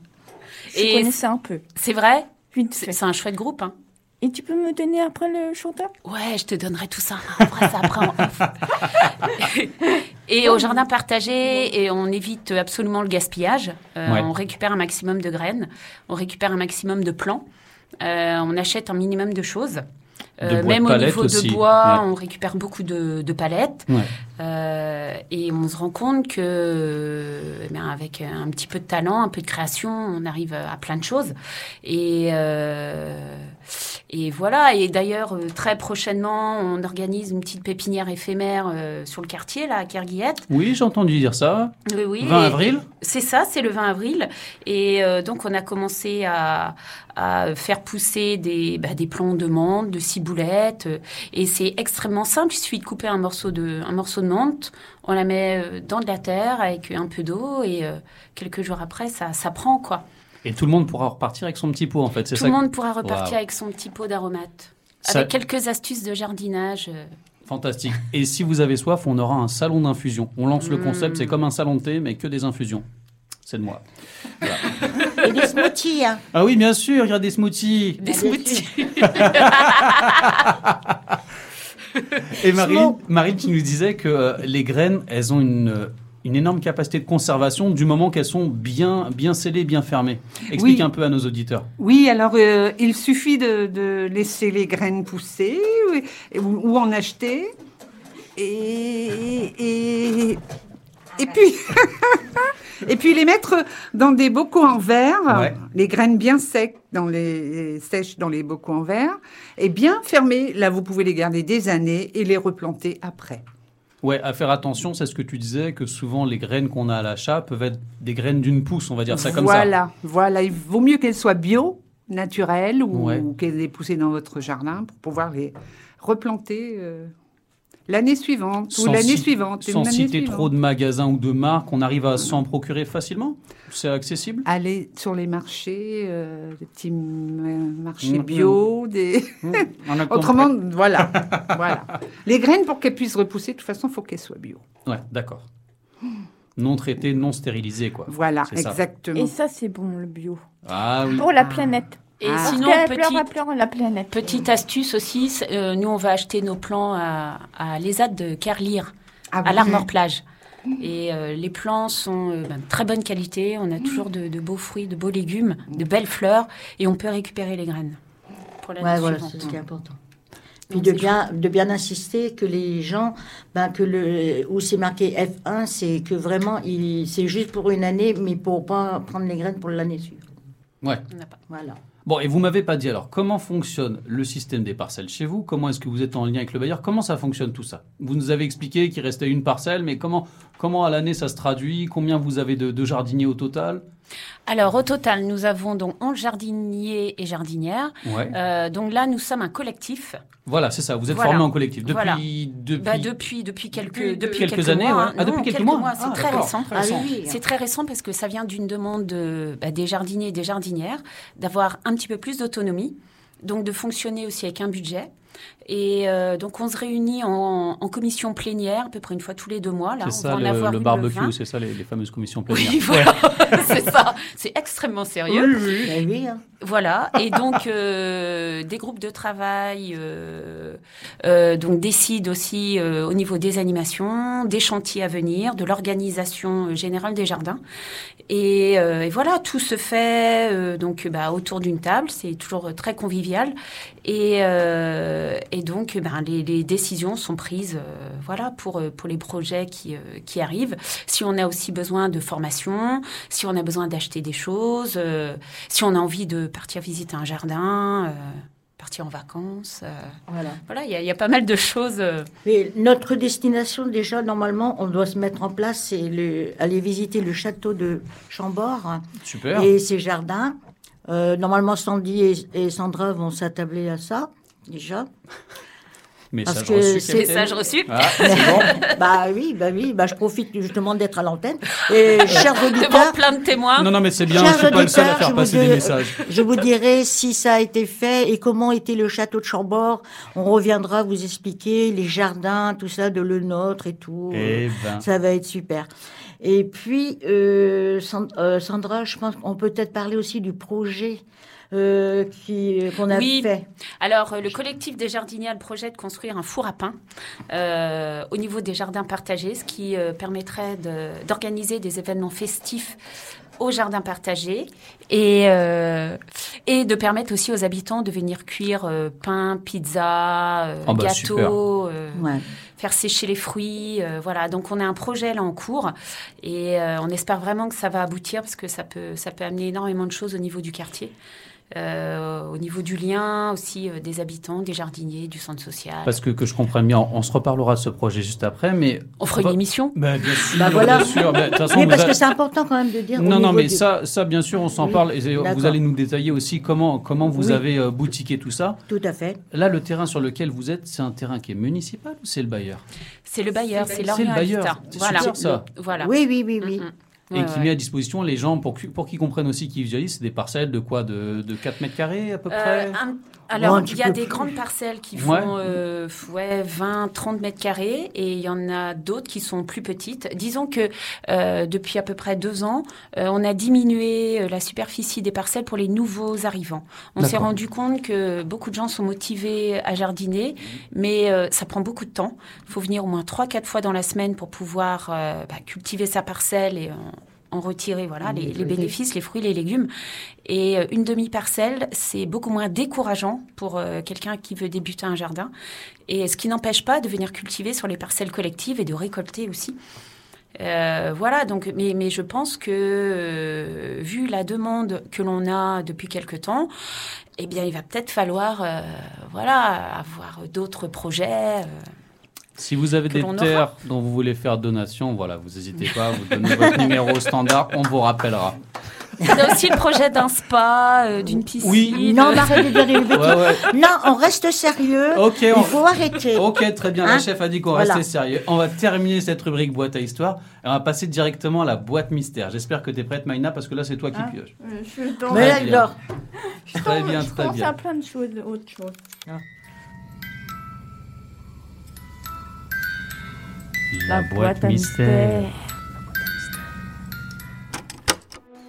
Je Et connaissais un peu. C'est vrai, c'est un chouette groupe. Hein. Et tu peux me donner après le chanteur? Ouais, je te donnerai tout ça. Après, ça après en off. Et au jardin partagé, et on évite absolument le gaspillage. Euh, Ouais. On récupère un maximum de graines, on récupère un maximum de plants, euh, on achète un minimum de choses. De même au niveau aussi. de bois, Ouais. on récupère beaucoup de, de palettes. Ouais. Euh, et on se rend compte que, euh, bien, avec un petit peu de talent, un peu de création, on arrive à plein de choses. Et, euh, et voilà. Et d'ailleurs, euh, très prochainement, on organise une petite pépinière éphémère euh, sur le quartier, là, à Kerguillette. Oui, j'ai entendu dire ça. Oui, oui. 20 Et- avril C'est ça, c'est le 20 avril. Et euh, donc, on a commencé à, à faire pousser des, bah, des plants de menthe, de ciboulette. Et c'est extrêmement simple. Il suffit de couper un morceau de, un morceau de menthe. On la met dans de la terre avec un peu d'eau. Et quelques jours après, ça, ça prend, quoi. Et tout le monde pourra repartir avec son petit pot, en fait. C'est Tout le que- monde pourra repartir avec son petit pot d'aromates. Ça- Avec quelques astuces de jardinage. euh. Fantastique. Et si vous avez soif, on aura un salon d'infusion. On lance le concept, c'est comme un salon de thé, mais que des infusions. C'est de moi. Et des smoothies, hein. Ah oui, bien sûr, il y a des smoothies. Des smoothies. Et Marine. Marine, tu nous disais que euh, les graines, elles ont une, euh, une énorme capacité de conservation du moment qu'elles sont bien, bien scellées, bien fermées. Explique Oui. un peu à nos auditeurs. Oui, alors euh, il suffit de, de laisser les graines pousser ou, en acheter. Et, et, et puis, et puis les mettre dans des bocaux en verre, Ouais. les graines bien secs dans les sèches dans les bocaux en verre, et bien fermées. Là, vous pouvez les garder des années et les replanter après. Ouais, à faire attention, c'est ce que tu disais, que souvent les graines qu'on a à l'achat peuvent être des graines d'une pousse, on va dire ça comme ça. voilà, voilà. Il vaut mieux qu'elles soient bio, naturelles, ou, Ouais. ou qu'elles aient poussé dans votre jardin pour pouvoir les replanter euh, l'année suivante ou l'année suivante. Sans citer suivante. trop de magasins ou de marques, on arrive à s'en procurer facilement? C'est accessible? Aller sur les marchés, euh, des petits euh, marchés Mhm. bio, des... A Autrement, voilà, voilà. Les graines, pour qu'elles puissent repousser, de toute façon, il faut qu'elles soient bio. Ouais, d'accord. Non traité, non stérilisé, quoi. Voilà, ça. exactement. Et ça, c'est bon, le bio. Ah oui. Pour la planète. Et Ah. sinon, Parce qu'elle pleure, petit, elle pleure la planète. Petite astuce aussi, euh, nous on va acheter nos plants à, à l'ESAD de Kerlire, Ah à l'Armor Plage. Et euh, les plants sont euh, ben, de très bonne qualité, on a toujours de, de beaux fruits, de beaux légumes, de belles fleurs, et on peut récupérer les graines pour l'année Ouais, voilà, suivante. c'est ce qui est important. Puis de bien, de bien insister que les gens, ben, que le, où c'est marqué F1, c'est que vraiment, il- c'est juste pour une année, mais pour pas prendre les graines pour l'année suivante. Ouais. On n'a pas. Voilà. Bon, et vous m'avez pas dit alors comment fonctionne le système des parcelles chez vous? Comment est-ce que vous êtes en lien avec le bailleur? Comment ça fonctionne tout ça? Vous nous avez expliqué qu'il restait une parcelle, mais comment, comment à l'année ça se traduit? Combien vous avez de, de jardiniers au total? Alors au total, nous avons donc 11 jardiniers et jardinières. Ouais. Euh, donc là, nous sommes un collectif. Voilà, c'est ça. Vous êtes Voilà. formé en collectif depuis Voilà. depuis, Bah, depuis, depuis quelques, Depuis depuis quelques années, mois, ouais. Ah, depuis quelques mois. C'est Ah, très récent. Ah oui, oui. C'est très récent parce que ça vient d'une demande de, bah, des jardiniers et des jardinières d'avoir un petit peu plus d'autonomie, donc de fonctionner aussi avec un budget. Et euh, donc, on se réunit en, en commission plénière, à peu près une fois tous les deux mois. Là, C'est on ça va en le, avoir le barbecue, 20. c'est ça les, les fameuses commissions plénières. Oui, voilà, c'est ça. C'est extrêmement sérieux. Ben oui, hein. Voilà, et donc euh, des groupes de travail euh, euh, donc décident aussi euh, au niveau des animations, des chantiers à venir, de l'organisation euh, générale des jardins. Et, euh, et voilà, tout se fait euh, donc bah, autour d'une table, c'est toujours très convivial. Et, euh, et donc ben, les, les décisions sont prises euh, voilà, pour, euh, pour les projets qui, euh, qui arrivent. Si on a aussi besoin de formation, si on a besoin d'acheter des choses, euh, si on a envie de partir visiter un jardin, euh, partir en vacances. euh, Voilà. voilà, il y, a- il y a pas mal de choses. euh, Mais notre destination, déjà, normalement, on doit se mettre en place, c'est le, aller visiter le château de Chambord Super. et ses jardins. Euh, normalement, Sandy et, et Sandra vont s'attabler à ça, déjà. Message Parce que reçu, c'est-. Message reçu. Ah, c'est bon. bah oui, bah oui, bah je profite justement d'être à l'antenne. Et chers Devant auditeurs, plein de témoins. Non, non, mais c'est bien, Chers je suis pas le seul à faire passer vous des messages. je vous dirai si ça a été fait et comment était le château de Chambord. On reviendra vous expliquer les jardins, tout ça de le nôtre et tout. Eh ben. Ça va être super. Et puis, euh, euh, Sandra, je pense qu'on peut peut-être parler aussi du projet euh, qui qu'on a Oui. fait. Alors, le collectif des jardiniers a le projet de construire un four à pain euh, au niveau des jardins partagés, ce qui euh, permettrait de- d'organiser des événements festifs au jardin partagé et, euh, et de permettre aussi aux habitants de venir cuire euh, pain, pizza, euh, Oh bah, gâteaux, euh, Ouais. faire sécher les fruits. euh, voilà, donc on a un projet là en cours et euh, on espère vraiment que ça va aboutir parce que ça peut, ça peut amener énormément de choses au niveau du quartier. Euh, au niveau du lien aussi euh, des habitants, des jardiniers, du centre social. Parce que, que je comprenne bien, on se reparlera de ce projet juste après, mais... On fera une va- émission. Bah, bien sûr, Bah, voilà. bien sûr. Mais, façon, parce a- que c'est important quand même de dire. Non, non, mais du- ça, ça, bien sûr, on s'en Oui, parle. Et vous allez nous détailler aussi comment, comment vous Oui. avez euh, boutiqué tout ça. Tout à fait. Là, le terrain sur lequel vous êtes, c'est un terrain qui est municipal ou c'est le bailleur? C'est le bailleur, c'est C'est l'Orient le bailleur. C'est Voilà. super, ça. Voilà. Oui, oui, oui, oui. Mhm. Et Ouais, qui ouais. met à disposition les gens pour, pour qu'ils comprennent aussi qu'ils visualisent. C'est des parcelles de quoi? De, de 4 mètres carrés à peu Euh, près? un- alors, il y a des plus. grandes parcelles qui font Ouais. euh, ouais, 20, 30 mètres carrés et il y en a d'autres qui sont plus petites. Disons que euh, depuis à peu près deux ans, euh, on a diminué euh, la superficie des parcelles pour les nouveaux arrivants. On s'est rendu compte que beaucoup de gens sont motivés à jardiner, mais euh, ça prend beaucoup de temps. Il faut venir au moins 3-4 fois dans la semaine pour pouvoir euh, bah, cultiver sa parcelle et en, retirer voilà, les, les bénéfices, les fruits, les légumes. Et euh, une demi-parcelle, c'est beaucoup moins décourageant pour euh, quelqu'un qui veut débuter un jardin. Et ce qui n'empêche pas de venir cultiver sur les parcelles collectives et de récolter aussi. Euh, voilà, donc, mais, mais je pense que euh, vu la demande que l'on a depuis quelque temps, eh bien, il va peut-être falloir, voilà, avoir d'autres projets. Si vous avez des terres dont vous voulez faire donation, voilà, vous n'hésitez pas, vous donnez votre numéro standard, on vous rappellera. A aussi le projet d'un spa, euh, d'une piscine. Oui. Non, on arrête de dire des bêtises. Ouais, ouais. Non, on reste sérieux. Ok, Il on- faut arrêter. Ok, très bien. Hein la chef a dit qu'on Voilà. restait sérieux. On va terminer cette rubrique boîte à histoire et on va passer directement à la boîte mystère. J'espère que tu es prête, Maïna, parce que là, c'est toi qui Ah. pioches. Euh, Je suis dans... Mais Très bien. alors, Très bien, je très pense bien. à plein de choses, autre chose. La boîte mystère.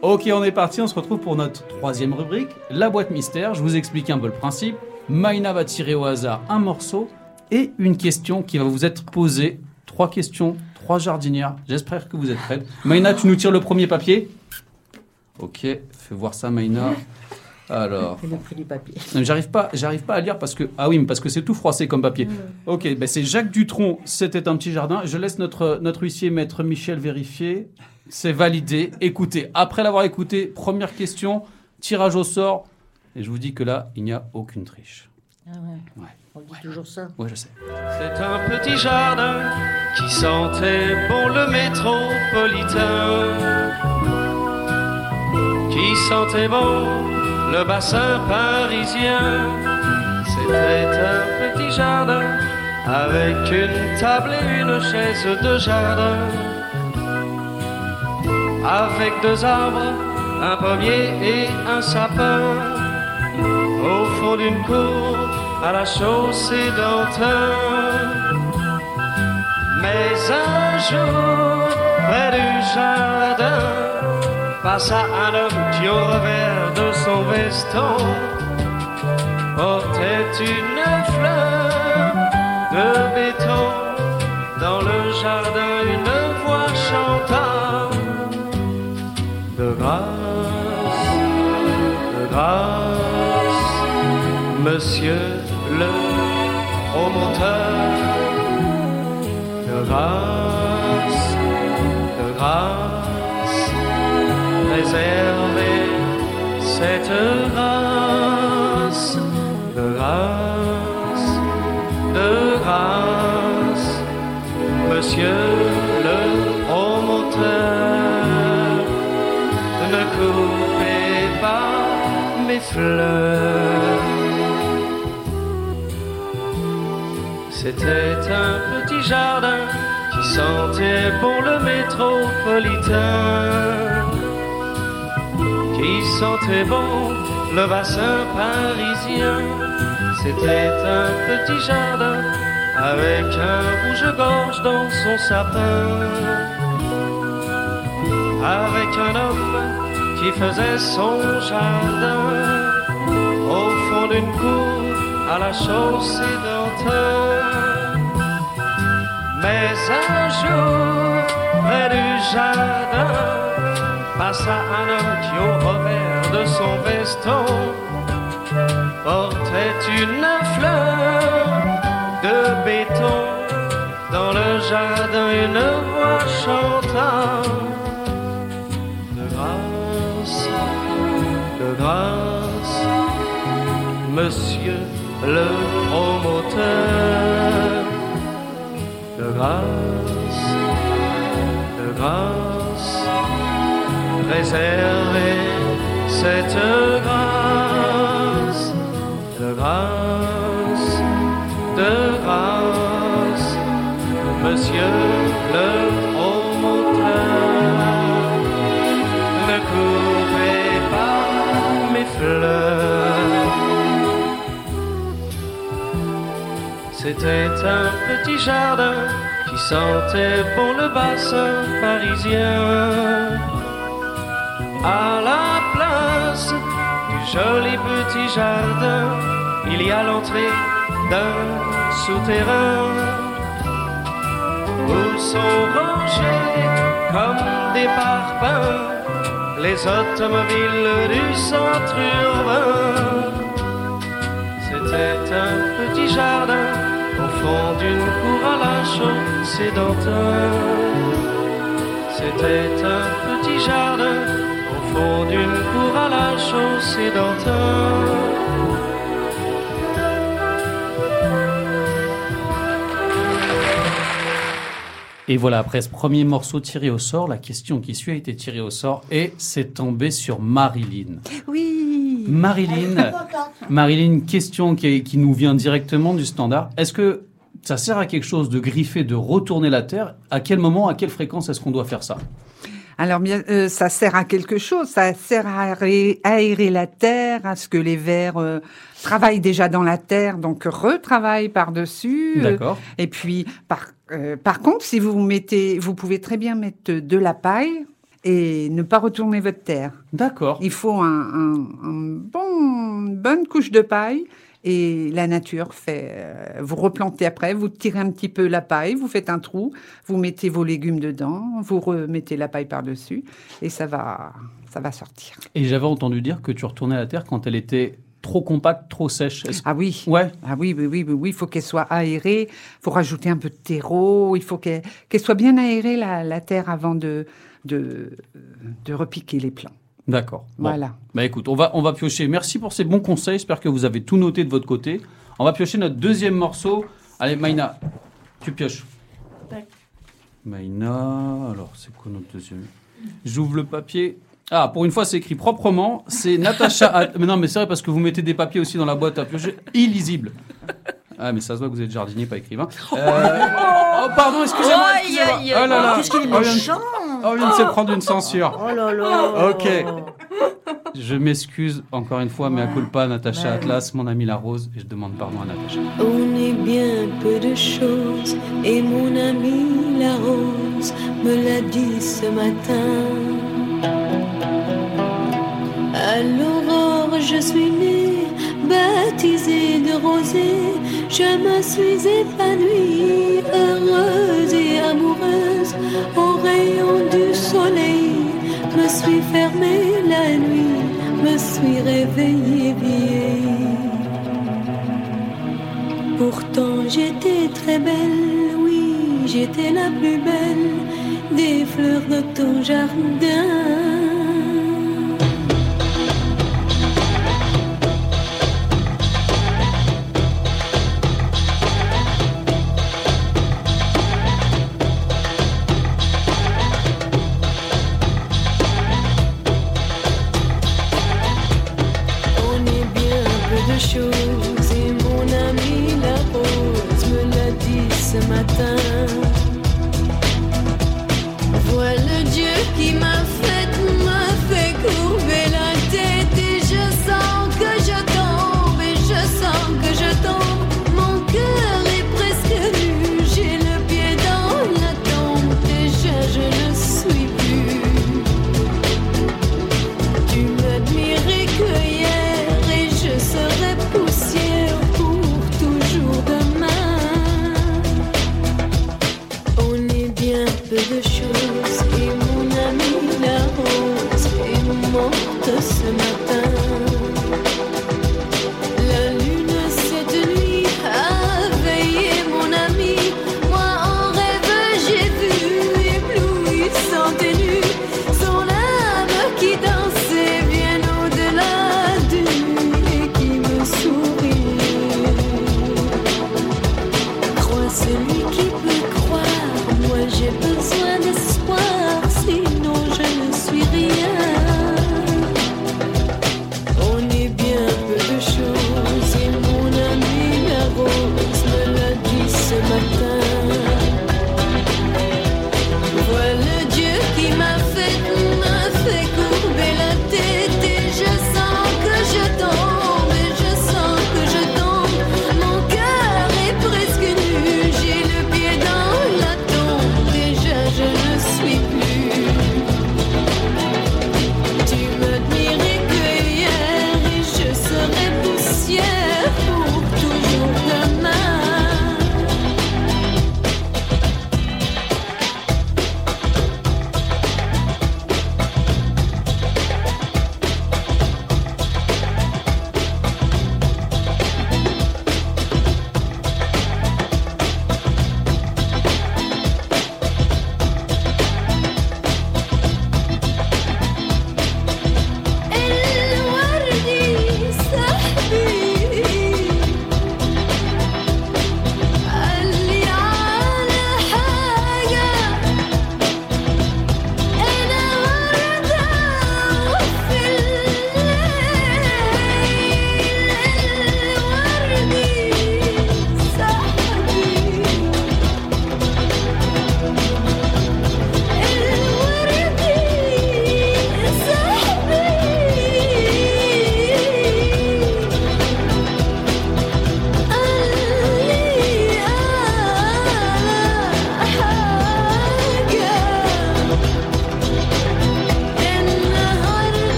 Ok, on est parti, on se retrouve pour notre troisième rubrique, la boîte mystère. Je vous explique un peu le principe. Maïna va tirer au hasard un morceau et une question qui va vous être posée. Trois questions, trois jardinières. J'espère que vous êtes prêtes. Maïna, tu nous tires le premier papier Ok, fais voir ça, Maïna. Alors, c'est le prix du papier. non, J'arrive pas, j'arrive pas à lire parce que ah oui, mais parce que c'est tout froissé comme papier. Ok, ben c'est Jacques Dutronc. C'était un petit jardin. Je laisse notre notre huissier maître Michel vérifier. C'est validé. Écoutez, après l'avoir écouté, première question, tirage au sort. Et je vous dis que là, il n'y a aucune triche. Ah ouais. Ouais. On dit toujours ça. Ouais, je sais. C'est un petit jardin qui sentait bon le métropolitain, qui sentait bon le bassin parisien. C'était un petit jardin avec une table et une chaise de jardin, avec deux arbres, un pommier et un sapin, au fond d'une cour à la chaussée d'Antin. Mais un jour, près du jardin, passa un homme qui au revers de son veston portait une fleur de béton. Dans le jardin, une voix chanta. De grâce, de grâce, monsieur le promoteur, de grâce, de grâce, réservez cette grâce, de grâce, de grâce, monsieur le promoteur, ne coupez pas mes fleurs. C'était un petit jardin qui sentait bon le métropolitain, bon le bassin parisien. C'était un petit jardin avec un rouge-gorge dans son sapin, avec un homme qui faisait son jardin au fond d'une cour à la chaussée d'Antin. Mais un jour, près du jardin, passa un homme qui au revers de son veston portait une fleur de béton. Dans le jardin, une voix chanta. De grâce, de grâce, monsieur le promoteur, de grâce, de grâce, réservez cette grâce, de grâce, de grâce, monsieur le promoteur, ne coupez pas mes fleurs. C'était un petit jardin qui sentait bon le bassin parisien. À la place du joli petit jardin, il y a l'entrée d'un souterrain où sont rangés comme des parpaings les automobiles du centre urbain. C'était un petit jardin au fond d'une cour à la chaussée d'Antin. C'était un petit jardin fond d'une cour à la chaussée d'Antin. Et voilà, après ce premier morceau tiré au sort, la question qui suit a été tirée au sort et c'est tombé sur Marilyn. Oui. Marilyn, Marilyn, question qui, qui nous vient directement du standard. Est-ce que ça sert à quelque chose de griffer, de retourner la Terre? À quel moment, à quelle fréquence est-ce qu'on doit faire ça? Alors bien, euh, ça sert à quelque chose. Ça sert à aérer, aérer la terre, à ce que les vers euh, travaillent déjà dans la terre, donc retravaillent par-dessus. D'accord. et puis, par, euh, par contre, si vous mettez, vous pouvez très bien mettre de la paille et ne pas retourner votre terre. D'accord. Il faut un, un, un bon, une bonne couche de paille. Et la nature fait, euh, vous replantez après, vous tirez un petit peu la paille, vous faites un trou, vous mettez vos légumes dedans, vous remettez la paille par-dessus, et ça va, ça va sortir. Et j'avais entendu dire que tu retournais la Terre quand elle était trop compacte, trop sèche. Ah oui. Ouais. Ah oui, oui, oui, oui, oui, il faut qu'elle soit aérée, il faut rajouter un peu de terreau, il faut qu'elle soit bien aérée, la, la terre, avant de, de, de repiquer les plants. D'accord. Bon. Voilà. Bah écoute, on va, on va piocher. Merci pour ces bons conseils. J'espère que vous avez tout noté de votre côté. On va piocher notre deuxième morceau. Allez, Maïna, tu pioches. Maïna, alors c'est quoi notre deuxième? J'ouvre le papier. Ah, pour une fois, c'est écrit proprement. C'est Natacha. Mais non, mais c'est vrai parce que vous mettez des papiers aussi dans la boîte à piocher. Illisible. Ah, mais ça se voit que vous êtes jardinier, pas écrivain. Euh, Oh, pardon, excusez-moi. Aïe, Oh là là. Qu'est-ce qu'il est Oh, il vient méchant Oh, il vient de se prendre une censure. Oh là là Ok. Je m'excuse encore une fois, mais à culpa, Natacha. Atlas, mon ami la rose, et je demande pardon à Natacha. On est bien peu de choses et mon ami la rose me l'a dit ce matin. À l'aurore, je suis née, baptisée de rosée. Je me suis épanouie, heureuse et amoureuse. Au rayon du soleil, me suis fermée la nuit, me suis réveillée vieille. Pourtant j'étais très belle, oui, j'étais la plus belle des fleurs de ton jardin.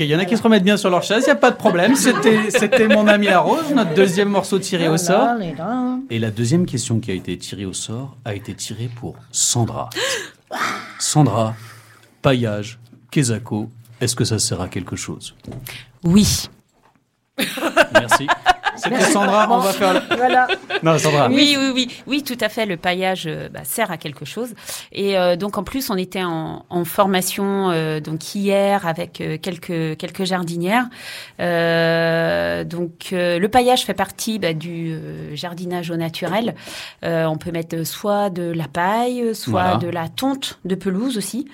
Ok, il y en a qui se remettent bien sur leur chaise, il n'y a pas de problème. C'était c'était mon ami la rose, notre deuxième morceau tiré au sort. Et la deuxième question qui a été tirée au sort a été tirée pour Sandra. Sandra, paillage, Kezako, est-ce que ça sert à quelque chose? Oui. Merci. C'est que Sandra, on va faire. le- Voilà. Non, Sandra. Oui, oui, oui, oui, tout à fait. Le paillage euh, bah, sert à quelque chose. Et euh, donc en plus, on était en, en formation euh, donc hier avec euh, quelques quelques jardinières. Euh, donc euh, le paillage fait partie bah, du jardinage au naturel. On peut mettre soit de la paille, soit Voilà. de la tonte de pelouse aussi,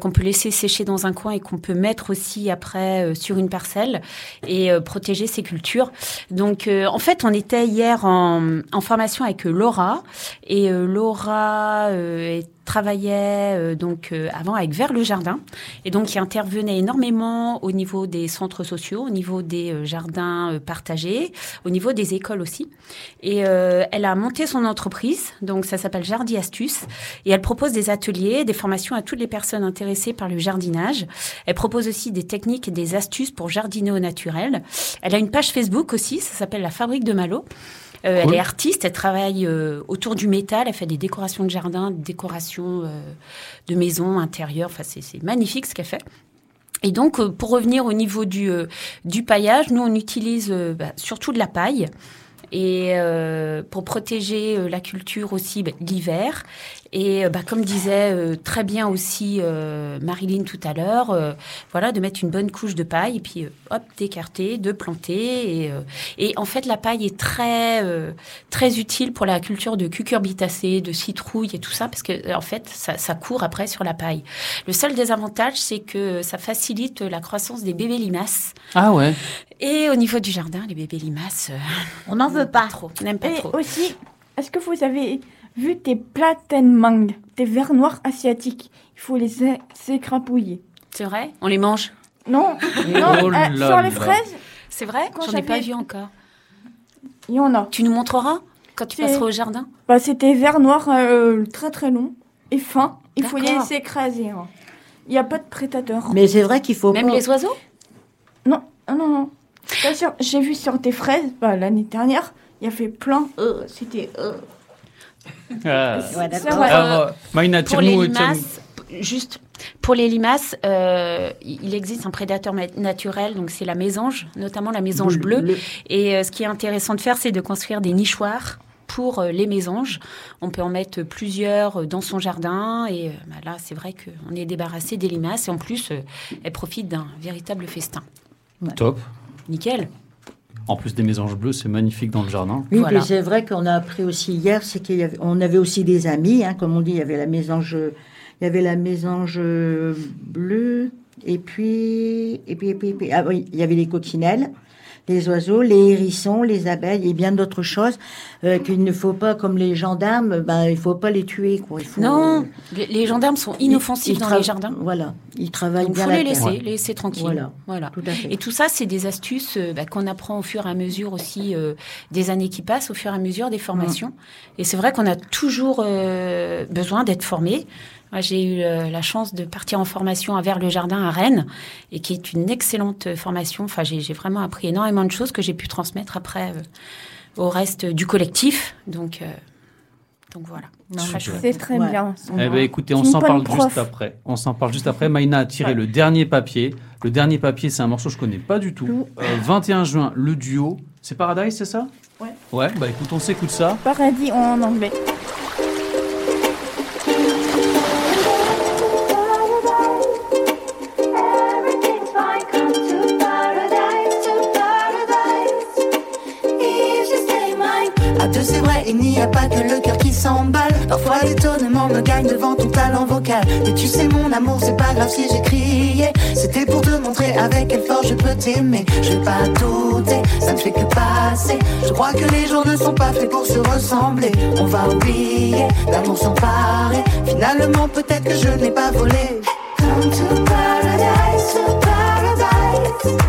qu'on peut laisser sécher dans un coin et qu'on peut mettre aussi après sur une parcelle et protéger ses cultures. Donc en fait, on était hier en, en formation avec euh, Laura. Et euh, Laura euh, est- travaillait euh, donc euh, avant avec Vers le Jardin et donc qui intervenait énormément au niveau des centres sociaux, au niveau des euh, jardins euh, partagés, au niveau des écoles aussi. Et euh, elle a monté son entreprise, donc ça s'appelle Jardi Astuce, et elle propose des ateliers, des formations à toutes les personnes intéressées par le jardinage. Elle propose aussi des techniques et des astuces pour jardiner au naturel. Elle a une page Facebook aussi, ça s'appelle La Fabrique de Malo. Euh, Cool. Elle est artiste, elle travaille euh, autour du métal, elle fait des décorations de jardin, des décorations euh, de maisons intérieures. Enfin, c'est magnifique ce qu'elle fait. Et donc, euh, pour revenir au niveau du, euh, du paillage, nous, on utilise bah, surtout de la paille. Et euh, pour protéger euh, la culture aussi bah, l'hiver. Et bah, comme disait euh, très bien aussi euh, Marilyn tout à l'heure, euh, voilà, de mettre une bonne couche de paille et puis hop, d'écarter, de planter. Et, et en fait, la paille est très très utile pour la culture de cucurbitacées, de citrouilles et tout ça, parce que en fait, ça, ça court après sur la paille. Le seul désavantage, c'est que ça facilite la croissance des bébés limaces. Ah ouais. Et au niveau du jardin, les bébés limaces, euh, on n'en veut pas trop, on n'aime pas Et trop. aussi, est-ce que vous avez vu tes platenmangues, tes vers noirs asiatiques? Il faut les é- s'écrapouiller. C'est vrai? On les mange? Non, non Oh euh, sur là. les fraises, C'est vrai? Quand J'en ai pas vu encore. il y en a. Tu nous montreras quand tu C'est- passeras au jardin? Bah, c'était vers noirs euh, très très longs et fins. Il faut les D'accord. écraser. hein. Il n'y a pas de prédateurs. Mais c'est vrai qu'il faut Même pas- les oiseaux? Non, non, non. non. Bien sûr, J'ai vu sur tes fraises bah, l'année dernière, il y a fait plein. Euh, c'était. euh. Ah. Ouais, d'accord. Pour, Alors, Maïna, pour les limaces, juste pour les limaces, euh, il existe un prédateur naturel, donc c'est la mésange, notamment la mésange Bleu- bleue. bleu. Et euh, ce qui est intéressant de faire, c'est de construire des nichoirs pour euh, les mésanges. On peut en mettre plusieurs dans son jardin et bah, là, c'est vrai qu'on est débarrassé des limaces et en plus, elles profitent d'un véritable festin. Top. Nickel. En plus des mésanges bleus, c'est magnifique dans le jardin. Oui, Voilà. puis c'est vrai qu'on a appris aussi hier, c'est qu'il y avait, on avait aussi des amis, hein, comme on dit, il y avait la mésange, il y avait la mésange bleue, et puis, et puis, et puis, et puis- ah oui, il y avait les coccinelles, les oiseaux, les hérissons, les abeilles et bien d'autres choses euh, qu'il ne faut pas, comme les gendarmes, ben il faut pas les tuer, quoi. Il faut, Non, les, les gendarmes sont inoffensifs dans les jardins. Voilà, ils travaillent Donc, bien faut la les laisser, laisser tranquilles. Voilà. Voilà. Tout à fait. Et tout ça, c'est des astuces euh, bah, qu'on apprend au fur et à mesure aussi euh, des années qui passent, au fur et à mesure des formations. Mm. Et c'est vrai qu'on a toujours euh, besoin d'être formé. Moi, j'ai eu euh, la chance de partir en formation à Vers le Jardin à Rennes, et qui est une excellente euh, formation. Enfin, j'ai j'ai vraiment appris énormément de choses que j'ai pu transmettre après euh, au reste du collectif. Donc, euh, donc voilà. C'est très Ouais. bien. Eh ben, écoutez, on s'en parle prof. juste après. On s'en parle juste après. Maïna a tiré le dernier papier. Le dernier papier, c'est un morceau que je connais pas du tout. Euh, 21 juin, le duo. C'est Paradise, c'est ça? Ouais. Ouais, bah écoute, on s'écoute ça. Paradis en anglais. Il n'y a pas que le cœur qui s'emballe. Parfois l'étonnement me gagne devant ton talent vocal. Et tu sais mon amour, c'est pas grave si j'ai crié. C'était pour te montrer avec quelle force je peux t'aimer. Je vais pas douter, ça ne fait que passer. Je crois que les jours ne sont pas faits pour se ressembler. On va oublier l'amour s'emparer. Finalement peut-être que je n'ai pas volé. Come to paradise, paradise.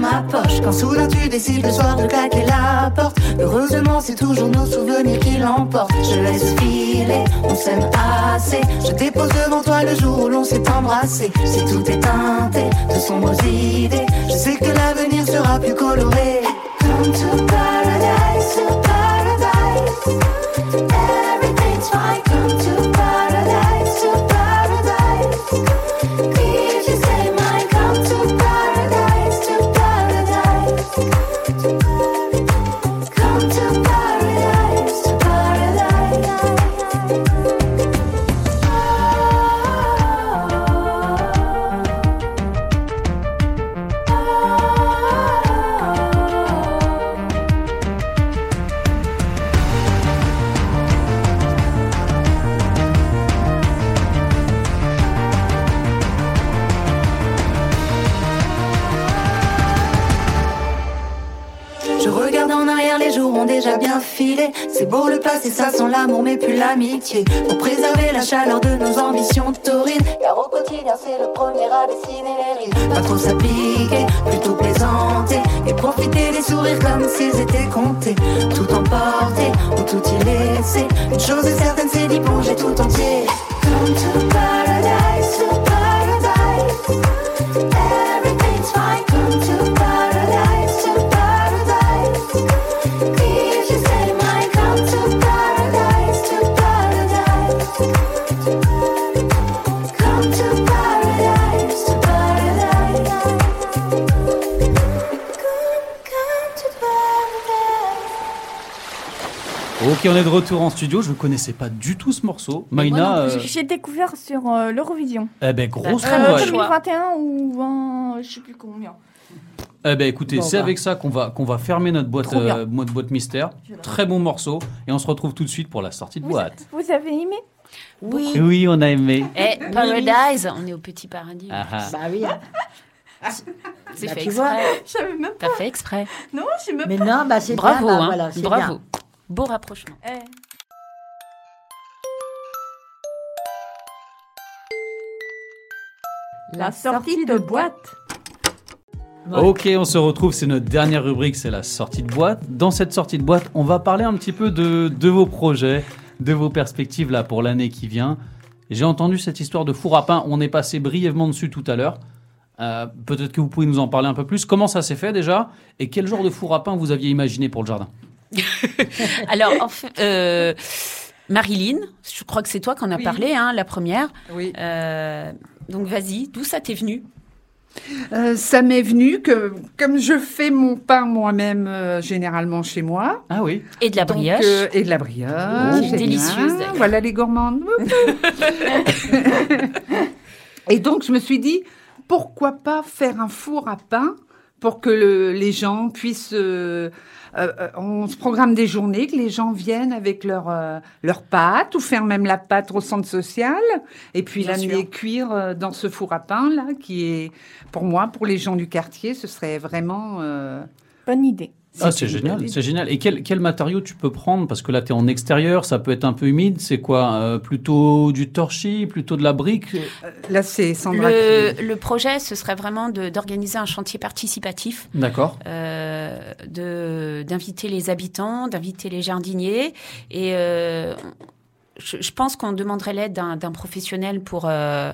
Ma poche. Quand soudain tu décides le soir de claquer la porte. Heureusement, c'est toujours nos souvenirs qui l'emportent. Je laisse filer, on s'aime assez. Je dépose devant toi le jour où l'on s'est embrassé. Si tout est teinté de sombres idées, je sais que l'avenir sera plus coloré. Pour préserver la chaleur de nos ambitions taurines. Car au quotidien, c'est le premier à dessiner les rides. Pas trop s'appliquer, plutôt plaisanter. Et profiter des sourires comme s'ils étaient on est de retour en studio. Je ne connaissais pas du tout ce morceau. Maïna, euh, J'ai découvert sur euh, l'Eurovision. eh ben, grosse Euh, trouvaille. 2021 ou 20, je sais plus combien. Eh ben, écoutez, Bon, c'est bah. avec ça qu'on va, qu'on va fermer notre boîte, euh, notre boîte mystère. Très bon morceau. Et on se retrouve tout de suite pour la sortie de boîte. Vous avez aimé? Oui. Oui, on a aimé. Eh, Paradise, on est au petit paradis. Ah ah. Bah oui. C'est Bah, fait tu exprès. savais même T'as fait exprès. Non, je même Mais non, bah c'est Bravo, bien. bah, hein. voilà, c'est Bravo. bien. Beau rapprochement. Eh. La sortie de boîte. Ok, on se retrouve, c'est notre dernière rubrique, c'est la sortie de boîte. Dans cette sortie de boîte, on va parler un petit peu de, de vos projets, de vos perspectives là pour l'année qui vient. J'ai entendu cette histoire de four à pain, on est passé brièvement dessus tout à l'heure. Euh, Peut-être que vous pouvez nous en parler un peu plus. Comment ça s'est fait déjà? Et quel genre de four à pain vous aviez imaginé pour le jardin? Alors, en fait, euh, Marilyn, je crois que c'est toi qu'on a Oui. parlé, hein, la première. Oui. Euh, donc, vas-y, d'où ça t'est venu? Euh, ça m'est venu que, comme je fais mon pain moi-même euh, généralement chez moi. Ah oui. Et de la donc, brioche. euh, et de la brioche. Oh, délicieuse. Voilà les gourmandes. et donc, je me suis dit, pourquoi pas faire un four à pain pour que le- les gens puissent... euh, euh, on se programme des journées, que les gens viennent avec leur, euh, leur pâte ou faire même la pâte au centre social et puis Bien la sûr. nuit cuire dans ce four à pain là qui est pour moi, pour les gens du quartier, ce serait vraiment euh, Bonne idée. Ah, c'est génial, c'est génial. Et quel, quel matériau tu peux prendre? Parce que là, tu es en extérieur, ça peut être un peu humide. C'est quoi euh, Plutôt du torchis, plutôt de la brique? Là, c'est Sandra Le, qui- le projet, ce serait vraiment d'organiser un chantier participatif. D'accord. euh, de- d'inviter les habitants, d'inviter les jardiniers. Et euh, je, je pense qu'on demanderait l'aide d'un d'un professionnel pour, euh,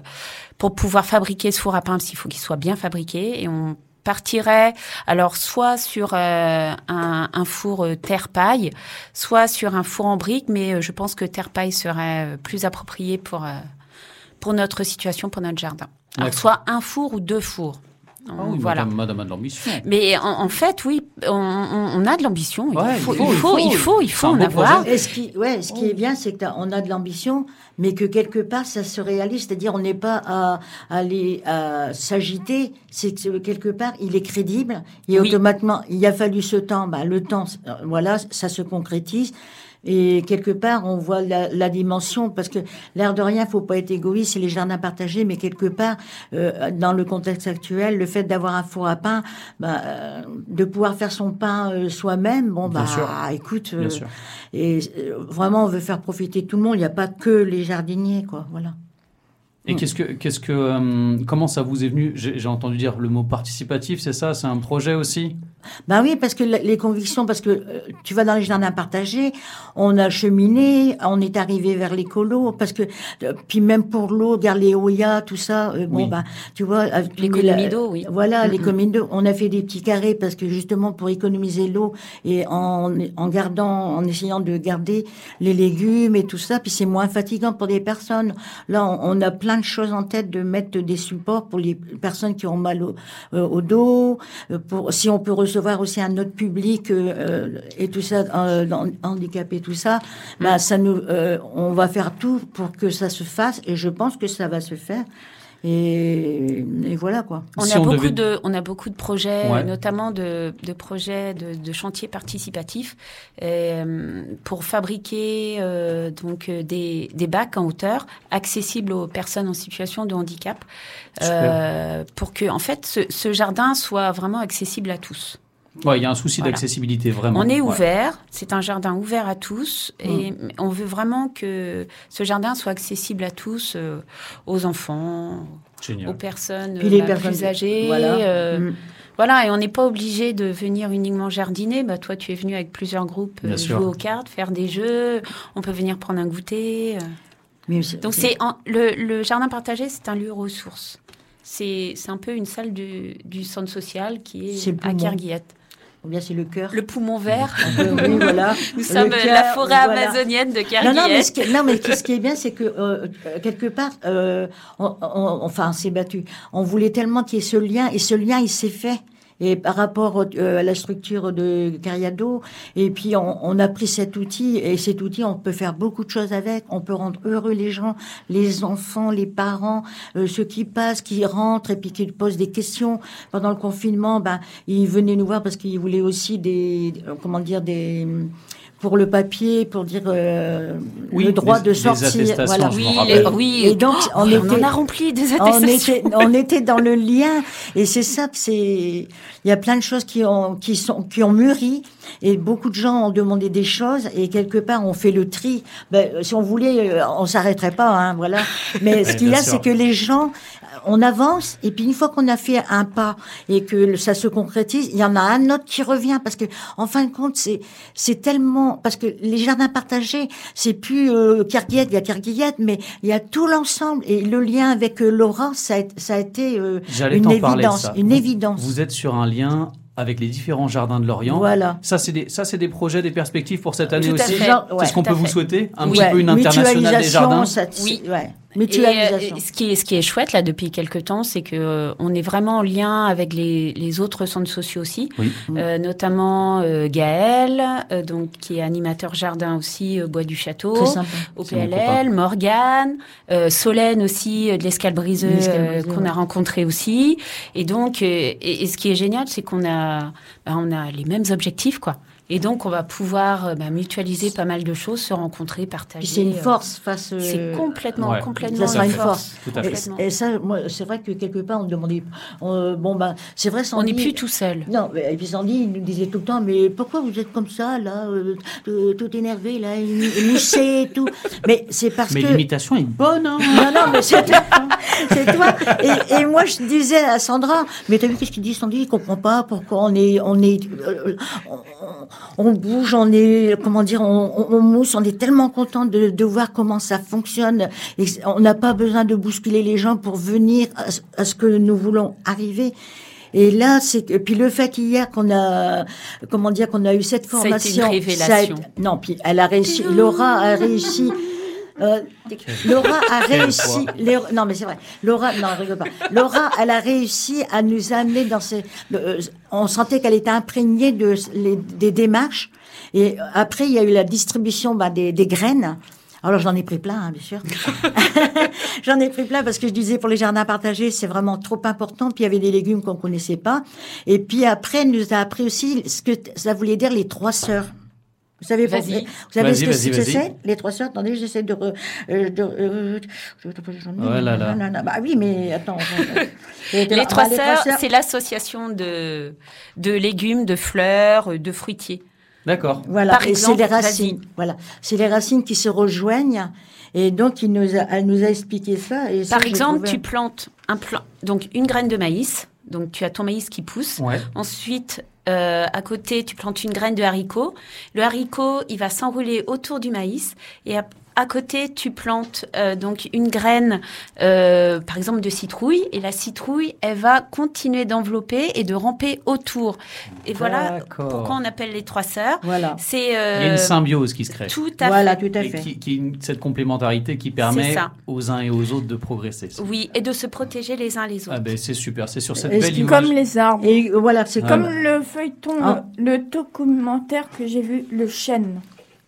pour pouvoir fabriquer ce four à pain, parce qu'il faut qu'il soit bien fabriqué. Et on partirait alors soit sur euh, un, un four euh, terre-paille, soit sur un four en briques, mais euh, je pense que terre-paille serait euh, plus approprié pour, euh, pour notre situation, pour notre jardin. Alors soit un four ou deux fours. Ah oui, voilà. madame, madame a de l'ambition. Mais en, en fait, oui, on, on- on a de l'ambition. Il, Ouais, faut, il, faut, il faut, il faut en avoir. Et ce qui, ouais, ce qui est bien, c'est qu'on a de l'ambition, mais que quelque part, ça se réalise. C'est-à-dire, on n'est pas à, à aller à s'agiter. C'est que quelque part, il est crédible. Et Oui. automatiquement, il a fallu ce temps. Bah, le temps, euh, voilà, ça se concrétise. Et quelque part, on voit la, la dimension, parce que l'air de rien, faut pas être égoïste, c'est les jardins partagés, mais quelque part, euh, dans le contexte actuel, le fait d'avoir un four à pain, bah, euh, de pouvoir faire son pain euh, soi-même, bon, Bien bah, sûr. écoute, Bien sûr. et euh, vraiment, on veut faire profiter tout le monde. Il n'y a pas que les jardiniers, quoi. Voilà. Et qu'est-ce que, qu'est-ce que, euh, comment ça vous est venu? J'ai entendu dire le mot participatif, c'est ça? C'est un projet aussi? Ben oui, parce que les convictions, parce que euh, tu vas dans les jardins partagés, on a cheminé, on est arrivé vers l'écolo, parce que euh, puis même pour l'eau, regarde les Oya, tout ça. euh, bon Oui. ben, tu vois, avec L'économie d'eau, oui. Voilà, Mhm. l'économie d'eau. On a fait des petits carrés parce que justement pour économiser l'eau et en en gardant, en essayant de garder les légumes et tout ça, puis c'est moins fatigant pour des personnes. Là, on, on a plein de choses en tête de mettre des supports pour les personnes qui ont mal au, euh, au dos, pour si on peut recevoir aussi un autre public euh, euh, et tout ça, euh, handicapé, tout ça, bah ça nous, euh, on va faire tout pour que ça se fasse et je pense que ça va se faire. Et, et voilà quoi. On, Si a on beaucoup devait- de, on a beaucoup de projets, Ouais. notamment de, de projets de, de chantiers participatifs euh, pour fabriquer euh, donc des, des bacs en hauteur accessibles aux personnes en situation de handicap, euh, pour que en fait ce, ce jardin soit vraiment accessible à tous. Ouais, il y a un souci Voilà. d'accessibilité vraiment. On est Ouais. ouvert, c'est un jardin ouvert à tous et Mm. on veut vraiment que ce jardin soit accessible à tous, euh, aux enfants, Génial. aux personnes, Puis les bah, personnes- plus âgées. voilà. euh, Mm. Voilà, et on n'est pas obligé de venir uniquement jardiner. Bah, toi, tu es venu avec plusieurs groupes Bien euh, sûr. jouer aux cartes, faire des jeux. On peut venir prendre un goûter. euh. Mais Donc, c'est en- le, le jardin partagé, c'est un lieu ressource. C'est c'est un peu une salle du, du centre social qui est à poumon. Ou bien c'est le cœur. Le poumon vert. Oui, voilà. Nous Le sommes la forêt voilà. amazonienne de Non, Kerguiette. non, mais ce qui, non, mais ce qui est bien, c'est que euh, euh, quelque part, euh, on, on- enfin, on s'est battu. On voulait tellement qu'il y ait ce lien, et ce lien, il s'est fait. Et par rapport euh, à la structure de Cariado, et puis on, on a pris cet outil, et cet outil, on peut faire beaucoup de choses avec. On peut rendre heureux les gens, les enfants, les parents, euh, ceux qui passent, qui rentrent, et puis qui posent des questions. Pendant le confinement, ben, ils venaient nous voir parce qu'ils voulaient aussi des, euh, comment dire, des pour le papier, pour dire euh, Oui, le droit des- de sortir. voilà. Oui, les- oui. Et donc, Oh, on, on était, en a rempli des on attestations. était, on était dans le lien, et c'est ça que c'est. Il y a plein de choses qui ont, qui sont, qui ont mûri, et beaucoup de gens ont demandé des choses, et quelque part on fait le tri. Ben, si on voulait, euh, on s'arrêterait pas, hein, voilà. Mais ce qu'il y a, c'est que les gens, on avance, et puis une fois qu'on a fait un pas et que ça se concrétise, il y en a un autre qui revient, parce que en fin de compte, c'est c'est tellement parce que les jardins partagés, c'est plus euh, Kerguiette, il y a Kerguiette, mais il y a tout l'ensemble et le lien avec euh, Laura, ça a, ça a été euh, une parler évidence, ça. une évidence. Vous êtes sur un lien avec les différents jardins de l'Orient. Voilà. Ça, c'est des, ça, c'est des projets, des perspectives pour cette année aussi. C'est ouais, ce qu'on peut vous souhaiter Un Ouais, petit peu une internationale des jardins ça- Oui. ouais. Et, Mutualisation. euh, ce, qui est, ce qui est chouette là depuis quelques temps, c'est que euh, on est vraiment en lien avec les, les autres centres sociaux aussi, Oui. Euh, notamment euh, Gaël, euh, donc qui est animateur jardin aussi au Bois du Château, Très sympa. au PLL, Morgane, euh, Solène aussi euh, de l'escale briseux euh, qu'on ouais. a rencontré aussi. Et donc, euh, et, et ce qui est génial, c'est qu'on a, bah, on a les mêmes objectifs quoi. Et donc, on va pouvoir euh, bah, mutualiser pas mal de choses, se rencontrer, partager. C'est une euh, force face. euh, C'est complètement, Ouais. complètement Ça sera une force. force. Tout à fait. Et, ça, moi, c'est vrai que quelque part, on demandait. on- bon, ben, c'est vrai, On n'est Sandy- plus tout seul. Non, mais, et puis Sandy, il nous disait tout le temps, mais pourquoi vous êtes comme ça, là, euh, tout énervé, là, émoussé et tout Mais c'est parce Mais que. l'imitation est bonne. Hein Non, non, mais c'est toi. c'est toi. Et, et moi, je disais à Sandra, mais t'as vu qu'est-ce qu'il dit, Sandy? Il comprend pas pourquoi on est, on est, euh, on, on bouge, on est, comment dire, on, on, on mousse, on est tellement content de, de voir comment ça fonctionne. Et on n'a pas besoin de bousculer les gens pour venir à, ce- à ce que nous voulons arriver. Et là, c'est que- puis le fait qu'hier qu'on a, comment dire, qu'on a eu cette Ça a été une formation, révélation. ça a été- non, puis elle a réussi, Laura a réussi. Euh, Laura a réussi. Non, mais c'est vrai. Laura, non, rigole pas. Laura, elle a réussi à nous amener dans ces. euh, on sentait qu'elle était imprégnée de les- des démarches. Et après, il y a eu la distribution bah, des, des graines. Alors j'en ai pris plein, hein, bien sûr. j'en ai pris plein parce que je disais pour les jardins partagés, c'est vraiment trop important. Puis il y avait des légumes qu'on connaissait pas. Et puis après, elle nous a appris aussi ce que ça voulait dire les trois sœurs. Vous savez, vous savez ce que vas-y, c'est que vas-y. c'est? Les trois sœurs, attendez, j'essaie de... re- euh, de euh, je- Oh là là. non, non, non, Bah oui, mais attends. attends. Les Bah, trois sœurs, c'est l'association de, de légumes, de fleurs, de fruitiers. D'accord. Voilà, Par et c'est exemple, les racines. Voilà, c'est les racines qui se rejoignent. Et donc, il nous a, elle nous a expliqué ça. Et ça, Par exemple, trouvé- tu plantes un plant, donc une graine de maïs. Donc tu as ton maïs qui pousse. Ouais. Ensuite, euh, à côté, tu plantes une graine de haricot. Le haricot, il va s'enrouler autour du maïs. Et à côté, tu plantes euh, donc une graine, euh, par exemple, de citrouille. Et la citrouille, elle va continuer d'envelopper et de ramper autour. Et voilà pourquoi on appelle les trois sœurs. Voilà. C'est Il y a euh, une symbiose qui se crée. tout à Voilà, fait. tout à Et fait. qui, une- cette complémentarité qui permet aux uns et aux autres de progresser. Oui, et de se protéger les uns les autres. Ah ben c'est super, c'est sur cette Et ce belle image. Comme les arbres. Et voilà, c'est Ah Comme bah. le feuilleton, Ah. le, documentaire que j'ai vu, Le Chêne.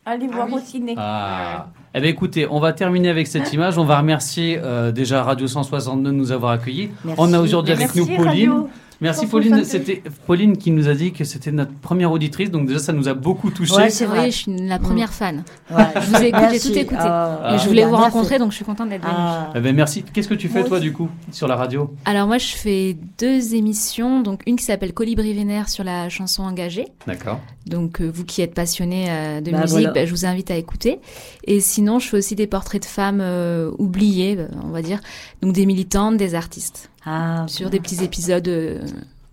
Allez voir au ciné. Ah. Eh bien, écoutez, on va terminer avec cette image. On va remercier euh, déjà Radio 162 de nous avoir accueillis. Merci. On a aujourd'hui avec nous Pauline. Radio Merci 162. Pauline. C'était Pauline qui nous a dit que c'était notre première auditrice. Donc déjà, ça nous a beaucoup touché. Ouais, c'est vrai. je suis la première fan. Ouais. Je vous Merci. tout écouté. Ah, et je ah, voulais bah, vous rencontrer, donc je suis contente d'être venue. Ah. Eh ben, merci. Qu'est-ce que tu fais toi du coup sur la radio? Alors moi, je fais deux émissions, donc une qui s'appelle Colibri Vénère sur la chanson engagée. D'accord. Donc euh, vous qui êtes passionné euh, de Bah, musique, voilà. bah, je vous invite à écouter. Et sinon, je fais aussi des portraits de femmes euh, oubliées, on va dire, donc des militantes, des artistes, Ah, sur des petits épisodes, euh,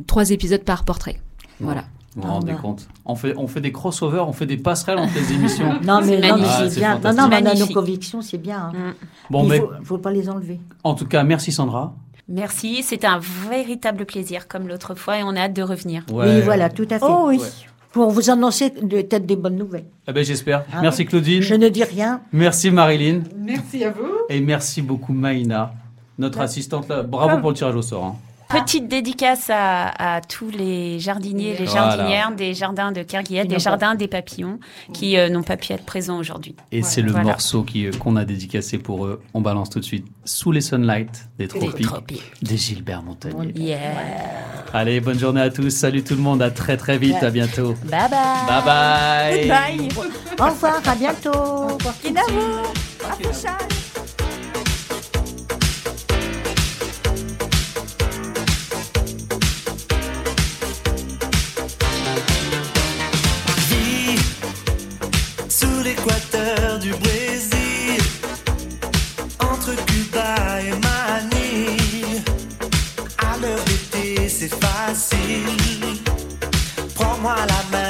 trois épisodes par portrait. Voilà. Vous vous Ah, rendez bah. compte on fait, on fait des crossovers, on fait des passerelles entre les émissions. Non, mais, C'est non, mais magnifique. Ah, c'est c'est bien. Non, non, mais on a nos convictions, c'est bien. hein. Mm. Bon, Il mais faut, faut pas les enlever. en tout cas, merci Sandra. Merci, c'était un véritable plaisir comme l'autre fois et on a hâte de revenir. Oui, voilà, tout à fait. Oh oui. Ouais. Pour vous annoncer peut-être des bonnes nouvelles. Eh ben, j'espère. Ah. Merci Claudine. Je ne dis rien. Merci Marilyn. Merci à vous. Et merci beaucoup Maïna, notre assistante là. Bravo pour le tirage au sort. hein. Petite dédicace à, à tous les jardiniers, les Voilà. jardinières des jardins de Kerguiel, Qui des jardins des papillons, qui euh, n'ont pas pu être présents aujourd'hui. Et c'est le Voilà. morceau qui, euh, qu'on a dédicacé pour eux. On balance tout de suite Sous les Sunlight des Tropiques, tropiques. des Gilbert Montagnier. Yeah. Allez, bonne journée à tous. Salut tout le monde. À très très vite. À bientôt. Bye bye. Bye bye. Bye. Au revoir, à bientôt. Kinavo. Affichage. Vie facile. Prends-moi la main,